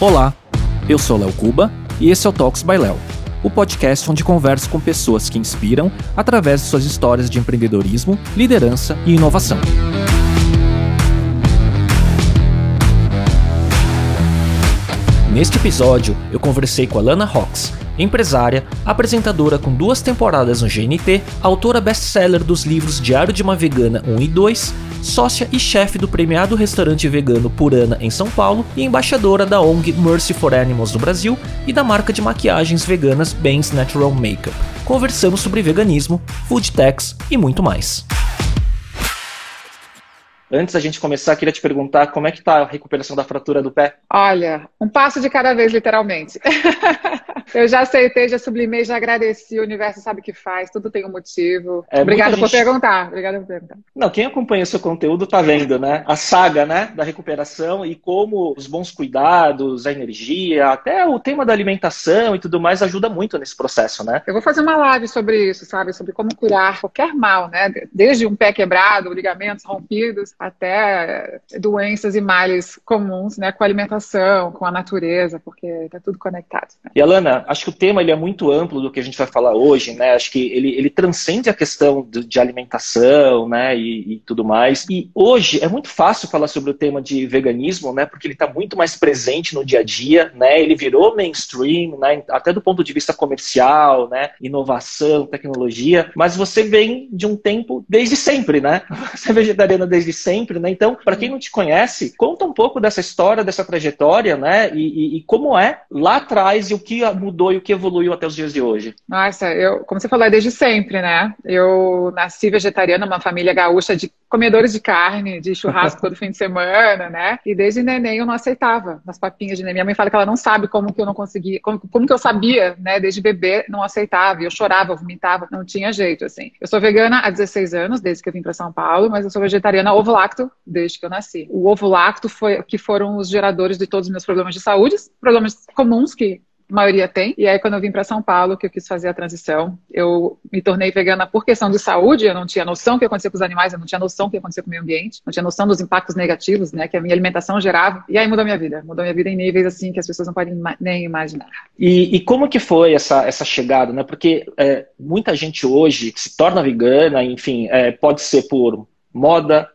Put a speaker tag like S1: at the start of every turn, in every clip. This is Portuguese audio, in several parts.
S1: Olá, eu sou Léo Cuba e esse é o Talks by Léo, o podcast onde converso com pessoas que inspiram através de suas histórias de empreendedorismo, liderança e inovação. Neste episódio, eu conversei com a Lana Rox, empresária, apresentadora com duas temporadas no GNT, autora best-seller dos livros Diário de uma Vegana 1 e 2, sócia e chefe do premiado restaurante vegano Purana em São Paulo e embaixadora da ONG Mercy for Animals do Brasil e da marca de maquiagens veganas Ben's Natural Makeup. Conversamos sobre veganismo, food techs e muito mais. Antes da gente começar, queria te perguntar como é que tá a recuperação da fratura do pé?
S2: Olha, um passo de cada vez, literalmente. eu já aceitei, já sublimei, já agradeci, o universo sabe o que faz, tudo tem um motivo. É, Obrigada gente... por perguntar. Obrigada por perguntar.
S1: Não, quem acompanha o seu conteúdo tá vendo, né? A saga, né, da recuperação e como os bons cuidados, a energia, até o tema da alimentação e tudo mais ajuda muito nesse processo, né?
S2: Eu vou fazer uma live sobre isso, sabe? Sobre como curar qualquer mal, né? Desde um pé quebrado, ligamentos rompidos, até doenças e males comuns, né, com a alimentação, com a natureza, porque está tudo conectado.
S1: Né? E Alana, acho que o tema ele é muito amplo do que a gente vai falar hoje, né? Acho que ele, ele transcende a questão de, de alimentação, né, e, e, tudo mais. E hoje é muito fácil falar sobre o tema de veganismo, né, porque ele está muito mais presente no dia a dia, né? Ele virou mainstream, né, até do ponto de vista comercial, né, inovação, tecnologia. Mas você vem de um tempo desde sempre, né? Você é vegetariana desde sempre sempre, né? Então, para quem não te conhece, conta um pouco dessa história, dessa trajetória, né? E, e, e, como é lá atrás e o que mudou e o que evoluiu até os dias de hoje.
S2: Nossa, eu, como você falou, é desde sempre, né? Eu nasci vegetariana, uma família gaúcha de comedores de carne, de churrasco todo fim de semana, né? E desde neném eu não aceitava as papinhas de neném. Minha mãe fala que ela não sabe como que eu não conseguia, como, como que eu sabia, né? Desde bebê não aceitava, eu chorava, eu vomitava, não tinha jeito, assim. Eu sou vegana há 16 anos, desde que eu vim para São Paulo, mas eu sou vegetariana ovo lacto desde que eu nasci. O ovo lacto foi que foram os geradores de todos os meus problemas de saúde, problemas comuns que a maioria tem. E aí, quando eu vim para São Paulo, que eu quis fazer a transição, eu me tornei vegana por questão de saúde. Eu não tinha noção do que acontecia com os animais, eu não tinha noção do que acontecia com o meio ambiente, não tinha noção dos impactos negativos, né, que a minha alimentação gerava. E aí mudou minha vida. Mudou minha vida em níveis assim que as pessoas não podem nem imaginar.
S1: E, e como que foi essa, essa chegada, né? Porque é, muita gente hoje se torna vegana, enfim, é, pode ser por moda,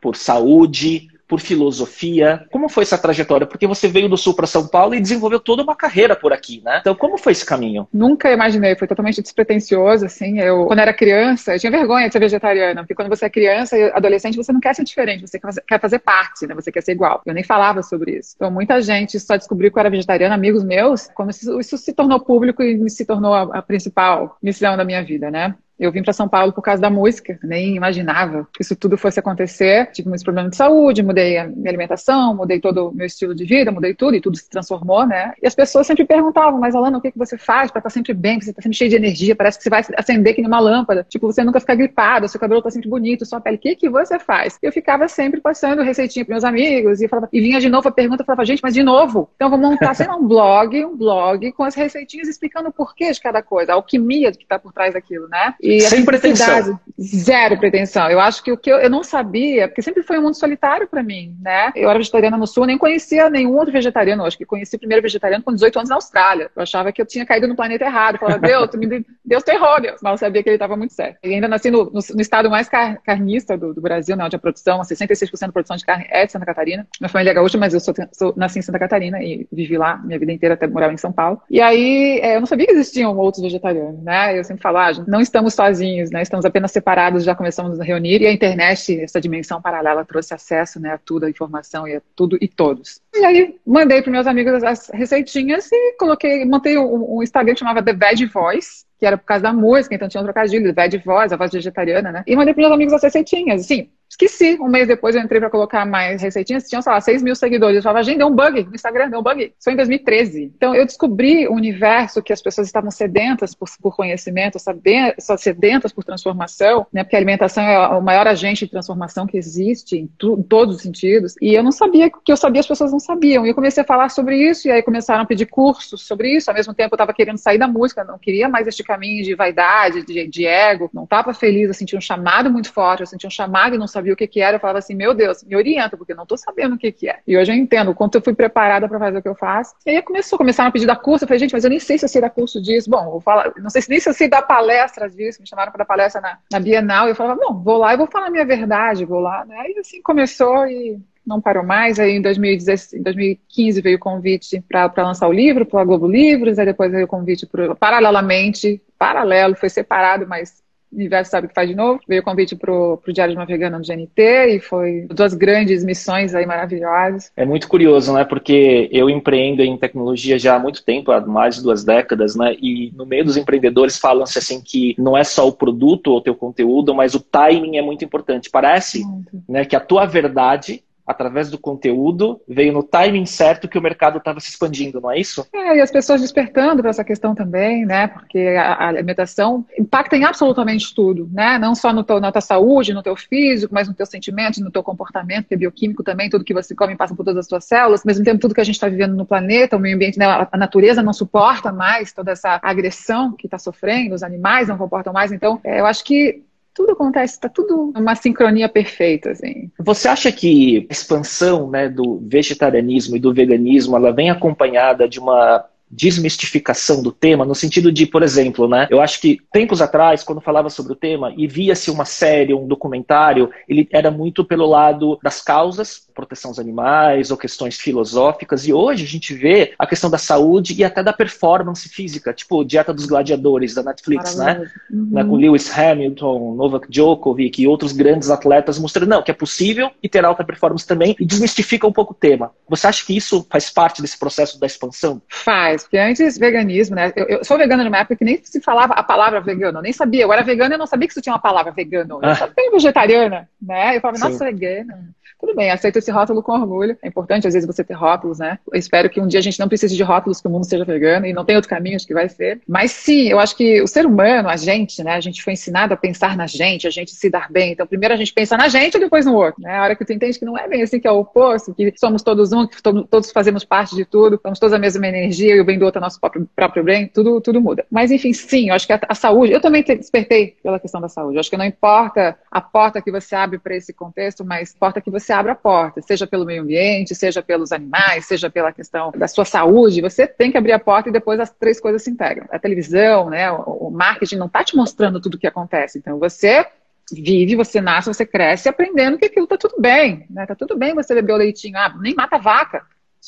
S1: por saúde, por filosofia. Como foi essa trajetória? Porque você veio do Sul para São Paulo e desenvolveu toda uma carreira por aqui, né? Então, como foi esse caminho?
S2: Nunca imaginei, foi totalmente despretensioso, assim. Eu, quando era criança, eu tinha vergonha de ser vegetariana, porque quando você é criança e adolescente, você não quer ser diferente, você quer fazer parte, né? Você quer ser igual. Eu nem falava sobre isso. Então, muita gente só descobriu que eu era vegetariana, amigos meus, quando isso, se tornou público e se tornou a, a principal missão da minha vida, né? Eu vim para São Paulo por causa da música, nem imaginava que isso tudo fosse acontecer. Tive muitos problemas de saúde, mudei a minha alimentação, mudei todo o meu estilo de vida, mudei tudo e tudo se transformou, né? E as pessoas sempre perguntavam, mas Alana, o que, que você faz para estar tá sempre bem? Você está sempre cheio de energia, parece que você vai acender que nem uma lâmpada. Tipo, você nunca fica gripado, seu cabelo está sempre bonito, sua pele, o que, que você faz? Eu ficava sempre passando receitinha para meus amigos e, falava, e vinha de novo a pergunta, eu falava, gente, mas de novo? Então vou montar, sei lá, um blog, um blog com as receitinhas explicando o porquê de cada coisa, a alquimia que está por trás daquilo, né?
S1: E Sem pretensão.
S2: Zero pretensão. Eu acho que o que eu, eu não sabia, porque sempre foi um mundo solitário para mim, né? Eu era vegetariana no Sul, nem conhecia nenhum outro vegetariano. Eu acho que conheci o primeiro vegetariano com 18 anos na Austrália. Eu achava que eu tinha caído no planeta errado. Eu falava, Deus, tu me, Deus tem errôneo. Mas eu sabia que ele estava muito certo. E ainda nasci no, no, no estado mais car carnista do, do, Brasil, né? Onde a produção, 66% da produção de carne é de Santa Catarina. Minha família é gaúcha, mas eu sou, sou, nasci em Santa Catarina e vivi lá minha vida inteira até morar em São Paulo. E aí, é, eu não sabia que existiam outros vegetarianos, né? Eu sempre falo, ah, não estamos sozinhos, né? Estamos apenas separados, já começamos a nos reunir, e a internet, essa dimensão paralela, trouxe acesso né, a tudo, a informação e a tudo e todos. E aí mandei para meus amigos as receitinhas e coloquei, montei um, um Instagram que chamava The Veg Voice, que era por causa da música, então tinha um trocadilho, The Veg Voice, a voz vegetariana, né? E mandei para meus amigos as receitinhas, assim, Esqueci. Um mês depois eu entrei para colocar mais receitinhas. Tinham, sei lá, 6 mil seguidores. Eu falava, gente, deu um bug no Instagram, deu um bug. Isso foi em 2013. Então eu descobri um universo que as pessoas estavam sedentas por, por conhecimento, saber, sedentas por transformação, né? Porque a alimentação é o maior agente de transformação que existe em, tu, em todos os sentidos. E eu não sabia que eu sabia, as pessoas não sabiam. E eu comecei a falar sobre isso, e aí começaram a pedir cursos sobre isso. Ao mesmo tempo eu estava querendo sair da música, não queria mais este caminho de vaidade, de, de ego. Não estava feliz, eu sentia um chamado muito forte, eu sentia um chamado e não sabia sabia o que, que era, eu falava assim, meu Deus, me orienta, porque eu não estou sabendo o que, que é. E hoje eu entendo o quanto eu fui preparada para fazer o que eu faço. E aí começou, começaram a pedir da curso, eu falei, gente, mas eu nem sei se eu sei dar curso disso. Bom, vou falar, não sei se nem se eu sei dar palestra disso, me chamaram para dar palestra na, na Bienal, e eu falava, bom, vou lá e vou falar a minha verdade, vou lá, né? E assim começou e não parou mais. Aí em 2016, 2015 veio o convite para lançar o livro para a Globo Livros, aí depois veio o convite pro, paralelamente, paralelo, foi separado, mas o universo sabe o que faz de novo. Veio o convite para o Diário de uma Vegana no GNT e foi duas grandes missões aí maravilhosas.
S1: É muito curioso, né? Porque eu empreendo em tecnologia já há muito tempo, há mais de duas décadas, né? E no meio dos empreendedores falam-se assim que não é só o produto ou o teu conteúdo, mas o timing é muito importante. Parece né, que a tua verdade através do conteúdo, veio no timing certo que o mercado estava se expandindo, não é isso?
S2: É, e as pessoas despertando para essa questão também, né? Porque a, alimentação impacta em absolutamente tudo, né? Não só no teu, na tua saúde, no teu físico, mas no teu sentimento, no teu comportamento, que é bioquímico também, tudo que você come passa por todas as tuas células, ao mesmo tempo tudo que a gente está vivendo no planeta, o meio ambiente, né? a natureza não suporta mais toda essa agressão que está sofrendo, os animais não comportam mais, então é, eu acho que tudo acontece, está tudo uma sincronia perfeita, assim.
S1: Você acha que a expansão né, do vegetarianismo e do veganismo ela vem acompanhada de uma desmistificação do tema, no sentido de, por exemplo, né, eu acho que tempos atrás, quando falava sobre o tema e via-se uma série, um documentário, ele era muito pelo lado das causas, proteção aos animais ou questões filosóficas, e hoje a gente vê a questão da saúde e até da performance física, tipo Dieta dos Gladiadores da Netflix, né? Uhum. né? Com Lewis Hamilton, Novak Djokovic e outros grandes atletas mostrando não, que é possível e ter alta performance também e desmistifica um pouco o tema. Você acha que isso faz parte desse processo da expansão?
S2: Faz mais, porque antes veganismo, né? Eu, eu, sou vegana numa época que nem se falava a palavra vegano, eu nem sabia. Eu era vegana e não sabia que isso tinha uma palavra vegano. Eu ah. só tenho vegetariana, né? Eu falava, nossa, vegana. Tudo bem, aceito esse rótulo com orgulho. É importante, às vezes, você ter rótulos, né? Eu espero que um dia a gente não precise de rótulos, que o mundo seja vegano, e não tem outro caminho, acho que vai ser. Mas sim, eu acho que o ser humano, a gente, né? A gente foi ensinado a pensar na gente, a gente se dar bem. Então, primeiro a gente pensa na gente e depois no outro, né? A hora que tu entende que não é bem assim, que é o oposto, que somos todos um, que todos fazemos parte de tudo, somos todos a mesma energia e o bem do outro é nosso próprio, próprio bem, tudo, tudo muda. Mas, enfim, sim, eu acho que a, a saúde, eu também despertei pela questão da saúde. Eu acho que não importa a porta que você abre para esse contexto, mas importa que você abra a porta seja pelo meio ambiente, seja pelos animais, seja pela questão da sua saúde, você tem que abrir a porta e depois as três coisas se integram. A televisão, né, o, marketing não está te mostrando tudo o que acontece. Então você vive, você nasce, você cresce aprendendo que aquilo está tudo bem, né? Tá tudo bem você beber o leitinho, ah, nem mata vaca.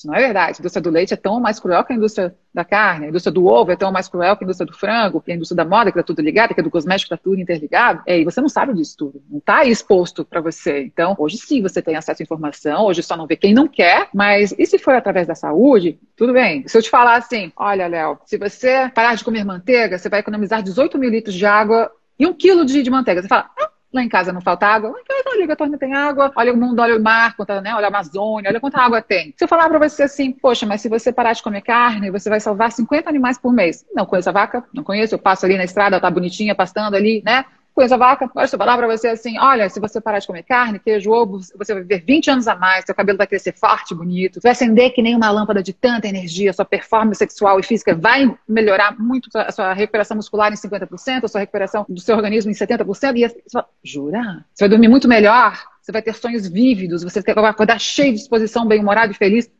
S2: Não é verdade. A indústria do leite é tão mais cruel que a indústria da carne. A indústria do ovo é tão mais cruel que a indústria do frango, que a indústria da moda, que está tudo ligado, que a do cosmético está tudo interligado. É, e você não sabe disso tudo. Não está exposto para você. Então, hoje sim você tem acesso à informação, hoje só não vê quem não quer, mas e se for através da saúde? Tudo bem. Se eu te falar assim, olha, Léo, se você parar de comer manteiga, você vai economizar 18 mil litros de água e um quilo de, de manteiga. Você fala, ah, Lá em casa não falta água. Lá em casa, liga a torneira, tem água. Olha o mundo, olha o mar, conta, né? olha a Amazônia, olha quanta água tem. Se eu falar para você assim, poxa, mas se você parar de comer carne, você vai salvar 50 animais por mês. Não conheço a vaca, não conheço. Eu passo ali na estrada, ela tá bonitinha, pastando ali, né? Conheço a vaca. Eu falar para você assim, olha, se você parar de comer carne, queijo, ovo, você vai viver 20 anos a mais, seu cabelo vai crescer forte, bonito, vai acender que nem uma lâmpada de tanta energia, sua performance sexual e física vai melhorar muito a sua recuperação muscular em 50%, a sua recuperação do seu organismo em 70%, e você fala, jura? Você vai dormir muito melhor, você vai ter sonhos vívidos, você vai acordar cheio de disposição, bem-humorado e feliz.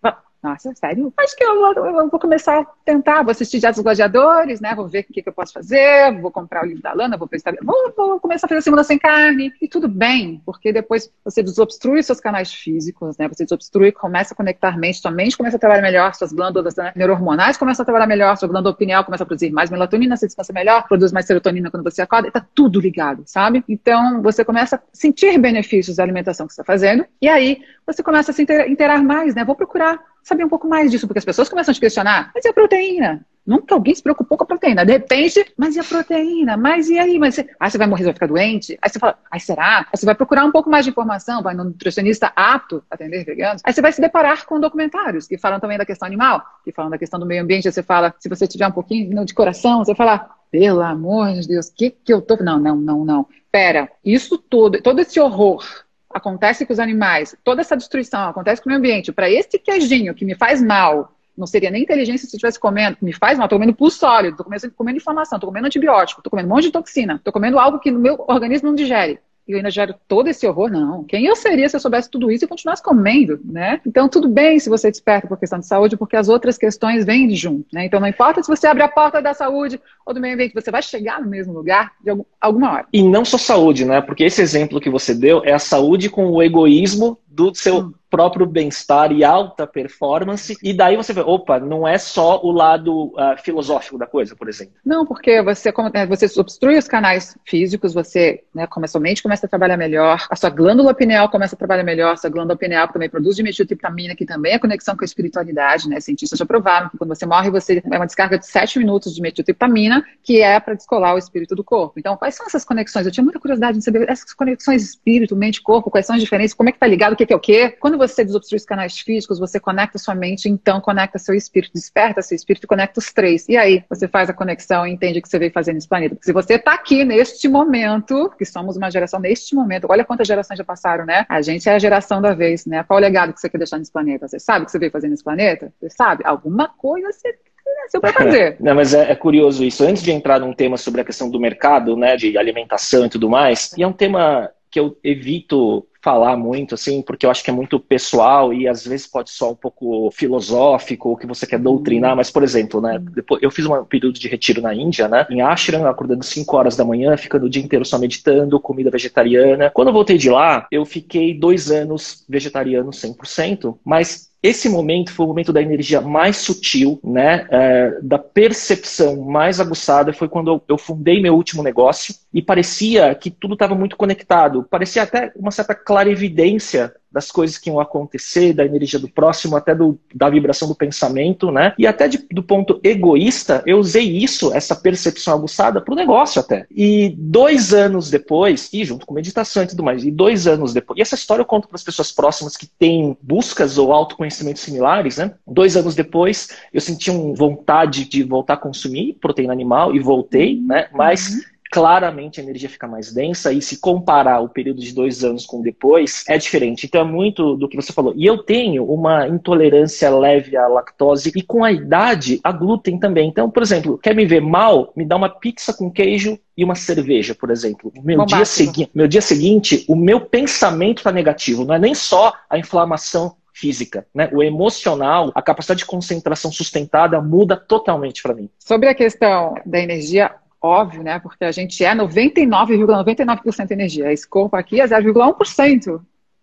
S2: Nossa, sério? Acho que eu, eu, eu, vou começar a tentar, vou assistir Dias dos Gladiadores, né? Vou ver o que, que, eu posso fazer, vou comprar o livro da Lana, vou prestar, vou, vou começar a fazer segunda sem carne, e tudo bem, porque depois você desobstrui seus canais físicos, né? Você desobstrui, começa a conectar mente, sua mente começa a trabalhar melhor, suas glândulas né, neurohormonais começam a trabalhar melhor, sua glândula pineal começa a produzir mais melatonina, você descansa melhor, produz mais serotonina quando você acorda, e tá tudo ligado, sabe? Então, você começa a sentir benefícios da alimentação que você está fazendo, e aí você começa a se interar mais, né? Vou procurar saber um pouco mais disso, porque as pessoas começam a te questionar, mas e a proteína? Nunca alguém se preocupou com a proteína. De repente, mas e a proteína? Mas e aí? Mas você... Aí você vai morrer, você vai ficar doente? Aí você fala, ai, será? Aí você vai procurar um pouco mais de informação, vai no nutricionista apto a atender veganos. Aí você vai se deparar com documentários que falam também da questão animal, que falam da questão do meio ambiente. Aí você fala, se você tiver um pouquinho de coração, você fala, pelo amor de Deus, o que que eu tô... Não, não, não, não. Pera, isso tudo, todo esse horror acontece com os animais, toda essa destruição acontece com o meio ambiente, para esse queijinho que me faz mal, não seria nem inteligência se eu estivesse comendo, me faz mal, estou comendo pulso sólido, estou comendo, comendo inflamação, estou comendo antibiótico, estou comendo um monte de toxina, estou comendo algo que no meu organismo não digere. E eu ainda gero todo esse horror, não. Quem eu seria se eu soubesse tudo isso e continuasse comendo, né? Então, tudo bem se você é desperta por questão de saúde, porque as outras questões vêm junto, né? Então, não importa se você abrir a porta da saúde ou do meio ambiente, você vai chegar no mesmo lugar de alguma hora.
S1: E não só saúde, né? Porque esse exemplo que você deu é a saúde com o egoísmo do seu próprio bem-estar e alta performance, e daí você vê, opa, não é só o lado uh, filosófico da coisa, por exemplo.
S2: Não, porque você, é, você obstrui os canais físicos, você né, começa, a mente começa a trabalhar melhor, a sua glândula pineal começa a trabalhar melhor, a sua glândula pineal também produz dimetiltriptamina, que também é conexão com a espiritualidade, né? Cientistas já provaram que quando você morre, você é uma descarga de 7 minutos de metiltriptamina, que é para descolar o espírito do corpo. Então, quais são essas conexões? Eu tinha muita curiosidade de saber essas conexões espírito, mente, corpo, quais são as diferenças, como é que tá ligado, que, que é o quê? Quando você desobstrui os canais físicos, você conecta sua mente, então conecta seu espírito, desperta seu espírito e conecta os três. E aí você faz a conexão e entende o que você veio fazer nesse planeta. Porque se você está aqui neste momento, que somos uma geração neste momento, olha quantas gerações já passaram, né? A gente é a geração da vez, né? Qual o legado que você quer deixar nesse planeta? Você sabe o que você veio fazer nesse planeta? Você sabe? Alguma coisa você nasceu para fazer.
S1: Não, mas é, é, curioso isso. Antes de entrar num tema sobre a questão do mercado, né, de alimentação e tudo mais, e é um tema que eu evito falar muito, assim, porque eu acho que é muito pessoal e às vezes pode soar um pouco filosófico, ou que você quer doutrinar, mas, por exemplo, né, depois, eu fiz um período de retiro na Índia, né, em ashram, acordando 5 horas da manhã, ficando o dia inteiro só meditando, comida vegetariana. Quando eu voltei de lá, eu fiquei dois anos vegetariano 100%, mas esse momento foi o momento da energia mais sutil, né, é, da percepção mais aguçada. Foi quando eu, eu fundei meu último negócio e parecia que tudo estava muito conectado. Parecia até uma certa clarividência das coisas que iam acontecer, da energia do próximo, até do, da vibração do pensamento, né? E até de, do ponto egoísta, eu usei isso, essa percepção aguçada, para o negócio até. E dois anos depois, e junto com meditação e tudo mais, e dois anos depois, e essa história eu conto para as pessoas próximas que têm buscas ou autoconhecimentos similares, né? Dois anos depois, eu senti uma vontade de voltar a consumir proteína animal e voltei, né? Mas uhum claramente a energia fica mais densa e se comparar o período de dois anos com depois, é diferente. Então é muito do que você falou. E eu tenho uma intolerância leve à lactose e com a idade a glúten também. Então, por exemplo, quer me ver mal? Me dá uma pizza com queijo e uma cerveja, por exemplo. Meu dia, segui meu dia seguinte, o meu pensamento está negativo. Não é nem só a inflamação física, né? O emocional, a capacidade de concentração sustentada muda totalmente para mim.
S2: Sobre a questão da energia, óbvio, né? Porque a gente é 99,99% ,99 energia. Esse corpo aqui é 0,1%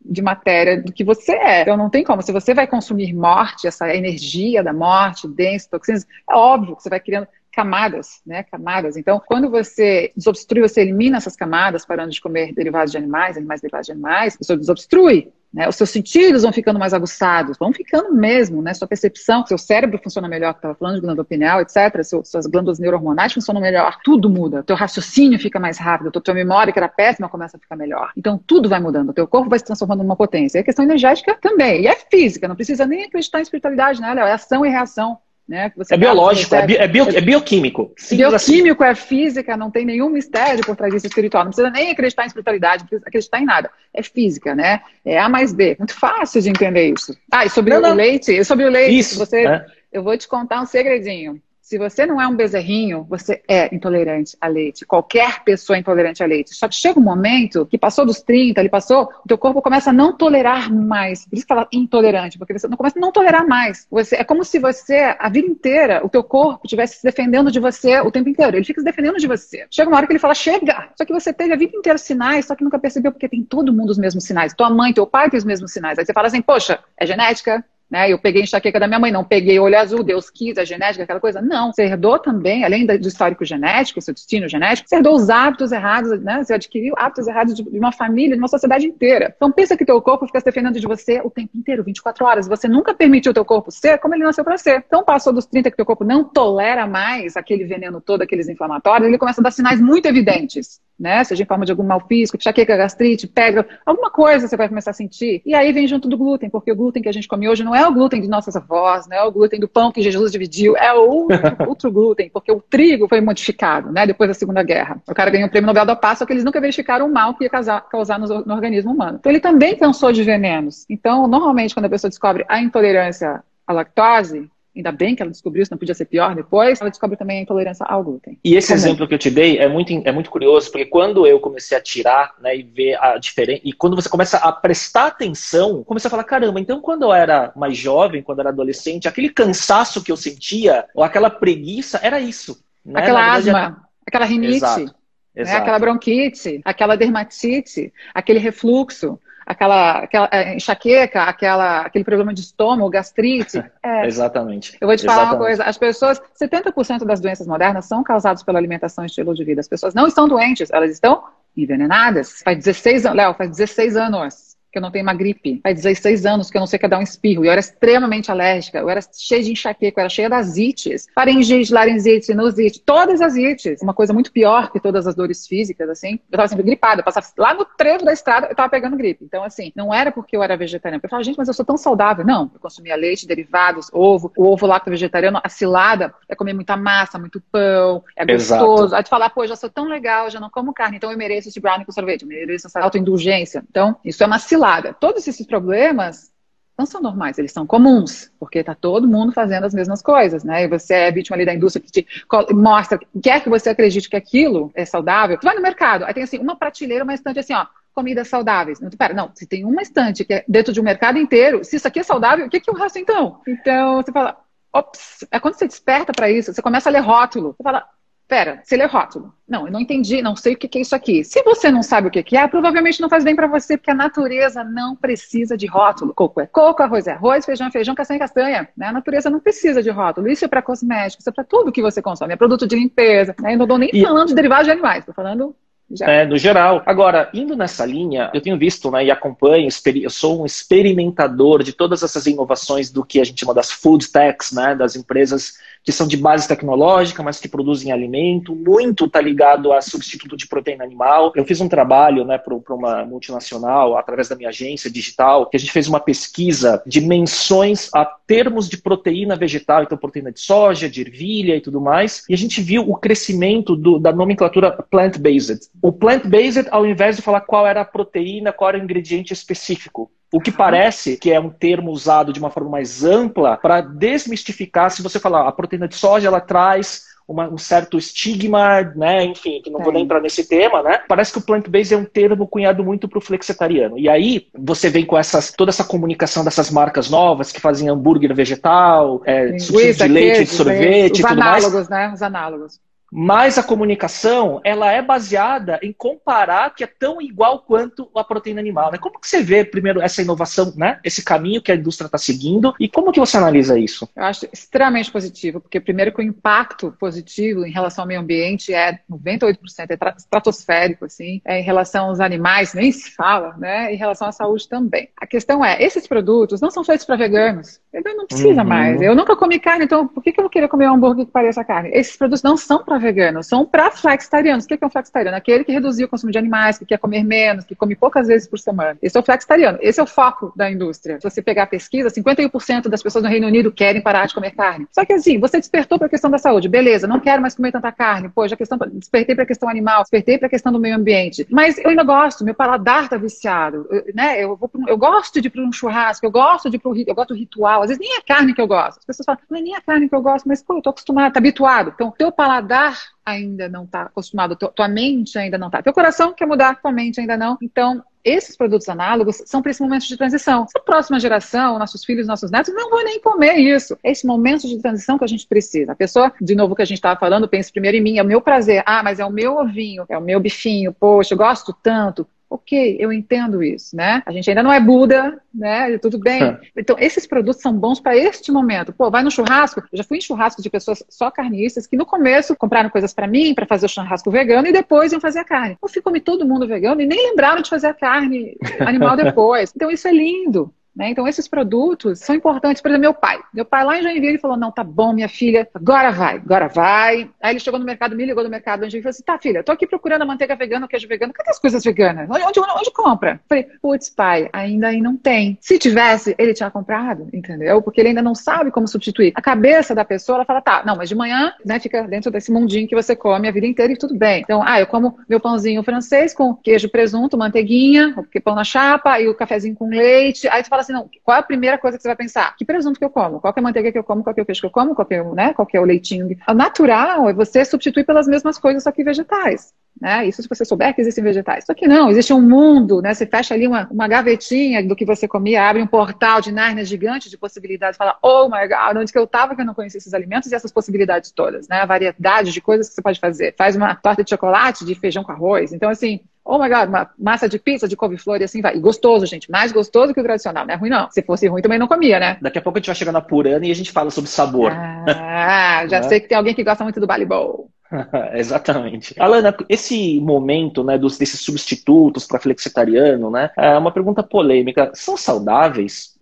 S2: de matéria do que você é. Então não tem como. Se você vai consumir morte, essa energia da morte, denso, toxinas, é óbvio que você vai criando camadas, né? Camadas. Então, quando você desobstrui, você elimina essas camadas, parando de comer derivados de animais, animais derivados de animais, você desobstrui. Né? Os seus sentidos vão ficando mais aguçados, vão ficando mesmo, né? Sua percepção, seu cérebro funciona melhor, que estava falando de glândula pineal, etc. Seu, suas glândulas neurohormonais funcionam melhor, tudo muda. Teu raciocínio fica mais rápido, tua, tua memória, que era péssima, começa a ficar melhor. Então, tudo vai mudando, teu corpo vai se transformando numa potência. E a questão energética também, e é física, não precisa nem acreditar em espiritualidade, né? É ação e reação. Né?
S1: é biológico, é, bi é, bio é, bioquímico.
S2: bioquímico, assim. é física, não tem nenhum mistério por trás disso espiritual. Não precisa nem acreditar em espiritualidade, não precisa acreditar em nada. É física, né? É A mais B. Muito fácil de entender isso. Ah, e sobre não, o não. leite, sobre o leite, isso, você, é. eu vou te contar um segredinho. Se você não é um bezerrinho, você é intolerante a leite. Qualquer pessoa é intolerante a leite. Só que chega um momento que passou dos 30, ele passou, o teu corpo começa a não tolerar mais. Por isso que fala intolerante, porque você não começa a não tolerar mais. Você, é como se você, a vida inteira, o teu corpo estivesse se defendendo de você o tempo inteiro. Ele fica se defendendo de você. Chega uma hora que ele fala, chega! Só que você teve a vida inteira sinais, só que nunca percebeu porque tem todo mundo os mesmos sinais. Tua mãe, teu pai tem os mesmos sinais. Aí você fala assim, poxa, é genética, né? Eu peguei enxaqueca da minha mãe, não peguei olho azul, Deus quis, a genética, aquela coisa. Não, você herdou também, além do histórico genético, seu destino genético, você herdou os hábitos errados, né? Você adquiriu hábitos errados de uma família, de uma sociedade inteira. Então pensa que teu corpo fica se defendendo de você o tempo inteiro, 24 horas. Você nunca permitiu teu corpo ser como ele nasceu para ser. Então passou dos 30 que teu corpo não tolera mais aquele veneno todo, aqueles inflamatórios, ele começa a dar sinais muito evidentes né? Seja em forma de algum mal físico, enxaqueca, gastrite, pega, alguma coisa você vai começar a sentir. E aí vem junto do glúten, porque o glúten que a gente come hoje não é o glúten de nossas avós, não é o glúten do pão que Jesus dividiu, é outro, outro glúten, porque o trigo foi modificado, né? Depois da Segunda Guerra. O cara ganhou o prêmio Nobel da Paz, só que eles nunca verificaram o mal que ia causar, causar no, no organismo humano. Então ele também cansou de venenos. Então, normalmente, quando a pessoa descobre a intolerância à lactose, Ainda bem que ela descobriu, isso não podia ser pior depois. Ela descobre também a intolerância ao glúten.
S1: E esse Como? exemplo que eu te dei é muito, é muito curioso, porque quando eu comecei a tirar né, e ver a diferença, e quando você começa a prestar atenção, começa a falar: caramba, então quando eu era mais jovem, quando eu era adolescente, aquele cansaço que eu sentia, ou aquela preguiça, era isso.
S2: Né? Aquela verdade, asma, era... aquela rinite. Exato. Né? Aquela bronquite, aquela dermatite, aquele refluxo aquela, aquela é, enxaqueca, aquela, aquele problema de estômago, gastrite.
S1: É. Exatamente.
S2: Eu vou te falar Exatamente. uma coisa: as pessoas, 70% das doenças modernas são causadas pela alimentação e estilo de vida. As pessoas não estão doentes, elas estão envenenadas. Faz 16 anos, Léo, faz 16 anos que eu não tenho uma gripe. Faz 16 anos que eu não sei que é dar um espirro. E eu era extremamente alérgica. Eu era cheia de enxaqueca, eu era cheia das ites. Faringite, laringite, sinusite, todas as ites. Uma coisa muito pior que todas as dores físicas, assim. Eu tava sempre gripada. Eu passava lá no trevo da estrada, eu tava pegando gripe. Então, assim, não era porque eu era vegetariana. Eu falava, gente, mas eu sou tão saudável. Não, eu consumia leite, derivados, ovo. O ovo lacto vegetariano, a cilada é comer muita massa, muito pão, é gostoso. Exato. Aí tu falar, pô, já sou tão legal, já não como carne, então eu mereço esse brownie com sorvete, eu mereço essa autoindulgência. Então, isso é uma cilada Todos esses problemas não são normais, eles são comuns, porque está todo mundo fazendo as mesmas coisas, né? E você é vítima ali da indústria que te mostra, quer que você acredite que aquilo é saudável. Tu vai no mercado, aí tem assim, uma prateleira, uma estante assim, ó, comidas saudáveis. Não, pera, não, se tem uma estante que é dentro de um mercado inteiro, se isso aqui é saudável, o que, que o resto então? Então, você fala, ops, é quando você desperta para isso, você começa a ler rótulo, você fala, Pera, você lê rótulo. Não, eu não entendi, não sei o que é isso aqui. Se você não sabe o que é, provavelmente não faz bem para você, porque a natureza não precisa de rótulo. Coco é coco, arroz é arroz, feijão é feijão, castanha é castanha. Né? A natureza não precisa de rótulo. Isso é para cosméticos, isso é para tudo que você consome. É produto de limpeza. Né? Eu não estou nem e... falando de derivados de animais, estou falando
S1: é, no geral. Agora, indo nessa linha, eu tenho visto né, e acompanho, eu sou um experimentador de todas essas inovações do que a gente chama das food techs, né, das empresas que são de base tecnológica, mas que produzem alimento. Muito está ligado a substituto de proteína animal. Eu fiz um trabalho né, para uma multinacional, através da minha agência digital, que a gente fez uma pesquisa de menções a termos de proteína vegetal, então proteína de soja, de ervilha e tudo mais, e a gente viu o crescimento do, da nomenclatura plant-based. O plant-based, ao invés de falar qual era a proteína, qual era o ingrediente específico, o que parece que é um termo usado de uma forma mais ampla para desmistificar, se você falar a proteína de soja, ela traz uma, um certo estigma, né? Enfim, que não é. vou nem entrar nesse tema, né? Parece que o plant-based é um termo cunhado muito para o flexitariano. E aí você vem com essas, toda essa comunicação dessas marcas novas que fazem hambúrguer vegetal, é, de leite, de sorvete, os tudo
S2: análogos,
S1: mais.
S2: né? Os análogos.
S1: Mas a comunicação, ela é baseada em comparar que é tão igual quanto a proteína animal. Né? Como que você vê, primeiro, essa inovação, né? esse caminho que a indústria está seguindo, e como que você analisa isso?
S2: Eu acho extremamente positivo, porque primeiro que o impacto positivo em relação ao meio ambiente é 98%, é estratosférico, assim, é em relação aos animais, nem se fala, né? em relação à saúde também. A questão é, esses produtos não são feitos para veganos, então não precisa uhum. mais. Eu nunca comi carne, então por que, que eu vou querer comer um hambúrguer que pareça carne? Esses produtos não são para veganos, são para flexitarianos. O que é um flexitariano? Aquele que reduziu o consumo de animais, que quer comer menos, que come poucas vezes por semana. Esse é o flexitariano. Esse é o foco da indústria. Se você pegar a pesquisa, 51% das pessoas no Reino Unido querem parar de comer carne. Só que assim, você despertou para a questão da saúde. Beleza, não quero mais comer tanta carne. Pô, já questão, despertei para a questão animal, despertei para a questão do meio ambiente. Mas eu ainda gosto, meu paladar tá viciado. Eu, né? eu, vou, eu gosto de ir para um churrasco, eu gosto de ir para eu gosto do ritual. Às vezes nem é carne que eu gosto. As pessoas falam, não é nem a carne que eu gosto, mas pô, eu tô acostumado, tá habituado. Então, teu paladar ainda não está acostumado, tua mente ainda não está, teu coração quer mudar, tua mente ainda não. Então, esses produtos análogos são para esse momento de transição. Se a próxima geração, nossos filhos, nossos netos, não vão nem comer isso. É esse momento de transição que a gente precisa. A pessoa, de novo, que a gente estava falando, pensa primeiro em mim, é o meu prazer. Ah, mas é o meu ovinho, é o meu bifinho, poxa, eu gosto tanto. Ok, eu entendo isso, né? A gente ainda não é Buda, né? Tudo bem. É. Então, esses produtos são bons para este momento. Pô, vai no churrasco. Eu já fui em churrasco de pessoas só carnistas que no começo compraram coisas para mim, para fazer o churrasco vegano e depois iam fazer a carne. Eu fui comer todo mundo vegano e nem lembraram de fazer a carne animal depois. Então, isso é lindo. Né? Então, esses produtos são importantes. Por exemplo, meu pai. Meu pai lá em Joinville falou: Não, tá bom, minha filha, agora vai, agora vai. Aí ele chegou no mercado, me ligou no mercado onde ele falou assim: Tá, filha, tô aqui procurando a manteiga vegana, o queijo vegano, cadê as coisas veganas? Onde, onde, onde compra? Falei: Putz, pai, ainda aí não tem. Se tivesse, ele tinha comprado, entendeu? Porque ele ainda não sabe como substituir. A cabeça da pessoa, ela fala: Tá, não, mas de manhã, né, fica dentro desse mundinho que você come a vida inteira e tudo bem. Então, ah, eu como meu pãozinho francês com queijo, presunto, manteiguinha, pão na chapa e o cafezinho com leite. Aí tu fala assim, não, qual é a primeira coisa que você vai pensar? Que presunto que eu como? Qual é a manteiga que eu como? Qual é o peixe que eu como? Qual é, né, qual é o leitinho? O natural é você substituir pelas mesmas coisas, só que vegetais. Né? Isso se você souber que existem vegetais. Só que não, existe um mundo, né? Você fecha ali uma, uma gavetinha do que você comia, abre um portal de Nárnia gigante de possibilidades, fala, oh my God, onde que eu estava que eu não conhecia esses alimentos e essas possibilidades todas, né? A variedade de coisas que você pode fazer. Faz uma torta de chocolate de feijão com arroz. Então, assim, oh my God, uma massa de pizza de couve-flor e assim vai. E gostoso, gente, mais gostoso que o tradicional, não é ruim não. Se fosse ruim também não comia, né?
S1: Daqui a pouco a gente vai chegando apurando e a gente fala sobre sabor.
S2: Ah, já né? sei que tem alguém que gosta muito do Bali Bowl.
S1: Exatamente. Alana, esse momento né, dos, desses substitutos para flexitariano, né, é uma pergunta polêmica. São saudáveis?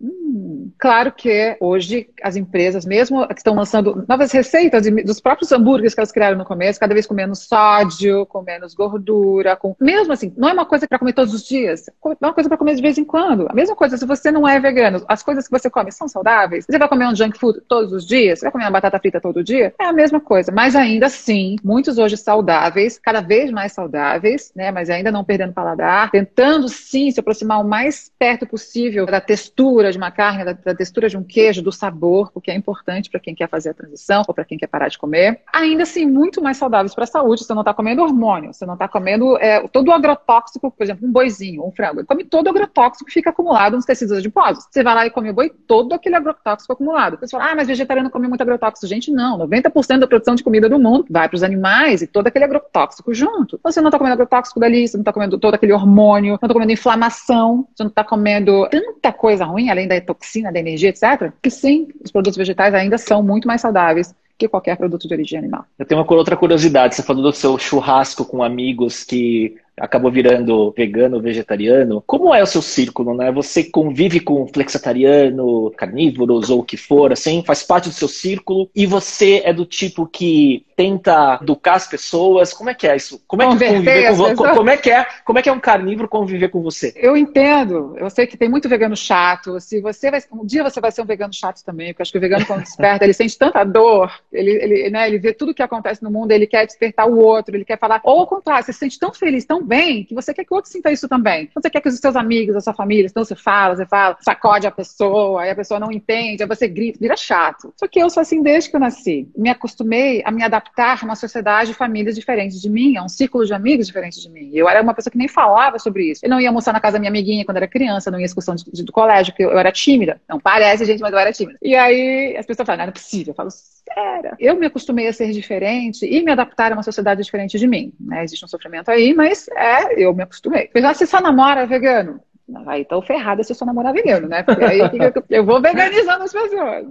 S2: Claro que hoje as empresas, mesmo que estão lançando novas receitas dos próprios hambúrgueres que elas criaram no começo, cada vez com menos sódio, com menos gordura, com mesmo assim, não é uma coisa para comer todos os dias, é uma coisa para comer de vez em quando. A mesma coisa se você não é vegano, as coisas que você come são saudáveis. Você vai comer um junk food todos os dias? Você vai comer uma batata frita todo dia? É a mesma coisa, mas ainda assim muitos hoje saudáveis, cada vez mais saudáveis, né, mas ainda não perdendo paladar, tentando sim se aproximar o mais perto possível da textura de uma carne, da, da textura de um queijo, do sabor, porque é importante para quem quer fazer a transição ou para quem quer parar de comer. Ainda assim, muito mais saudáveis para a saúde, você não está comendo hormônio, você não está comendo é, todo o agrotóxico, por exemplo, um boizinho, um frango, ele come todo o agrotóxico que fica acumulado nos tecidos adiposos. Você vai lá e come o boi, todo aquele agrotóxico acumulado. Você fala, ah, mas vegetariano come muito agrotóxico. Gente, não, 90% da produção de comida do mundo vai para os animais e todo aquele agrotóxico junto. Então, você não está comendo agrotóxico dali, você não está comendo todo aquele hormônio, não está comendo inflamação, você não está comendo tanta coisa ruim, além da toxina, da energia, etc. Que sim, os produtos vegetais ainda são muito mais saudáveis que qualquer produto de origem animal.
S1: Eu tenho uma outra curiosidade. Você falou do seu churrasco com amigos que acabou virando vegano, vegetariano. Como é o seu círculo, né? Você convive com flexitariano, carnívoros ou o que for, assim, faz parte do seu círculo e você é do tipo que tenta educar as pessoas. Como é que é isso? Como é que conviver com você? Como é que é? Como é que é um carnívoro conviver com você?
S2: Eu entendo. Eu sei que tem muito vegano chato. Se você vai, um dia você vai ser um vegano chato também, porque acho que o vegano quando desperta, ele sente tanta dor, ele, ele, né, ele vê tudo que acontece no mundo, ele quer despertar o outro, ele quer falar, ou ao contrário, você se sente tão feliz, tão bem, que você quer que o outro sinta isso também. Então, você quer que os seus amigos, a sua família, então você fala, você fala, sacode a pessoa, aí a pessoa não entende, aí você grita, vira chato. Só que eu sou assim desde que eu nasci. Me acostumei a me adaptar a uma sociedade de famílias diferentes de mim, a um círculo de amigos diferentes de mim. Eu era uma pessoa que nem falava sobre isso. Eu não ia almoçar na casa da minha amiguinha quando era criança, não ia excursão de, de, do colégio, porque eu, eu, era tímida. Não parece, gente, mas eu era tímida. E aí as pessoas falam, não, não é possível. Eu falo, era. Eu me acostumei a ser diferente e me adaptar a uma sociedade diferente de mim. Né? Existe um sofrimento aí, mas é, eu me acostumei. Apesar se só namora vegano, Aí tô ferrada se eu sou namorar vegano, né? Porque aí eu vou veganizando as pessoas.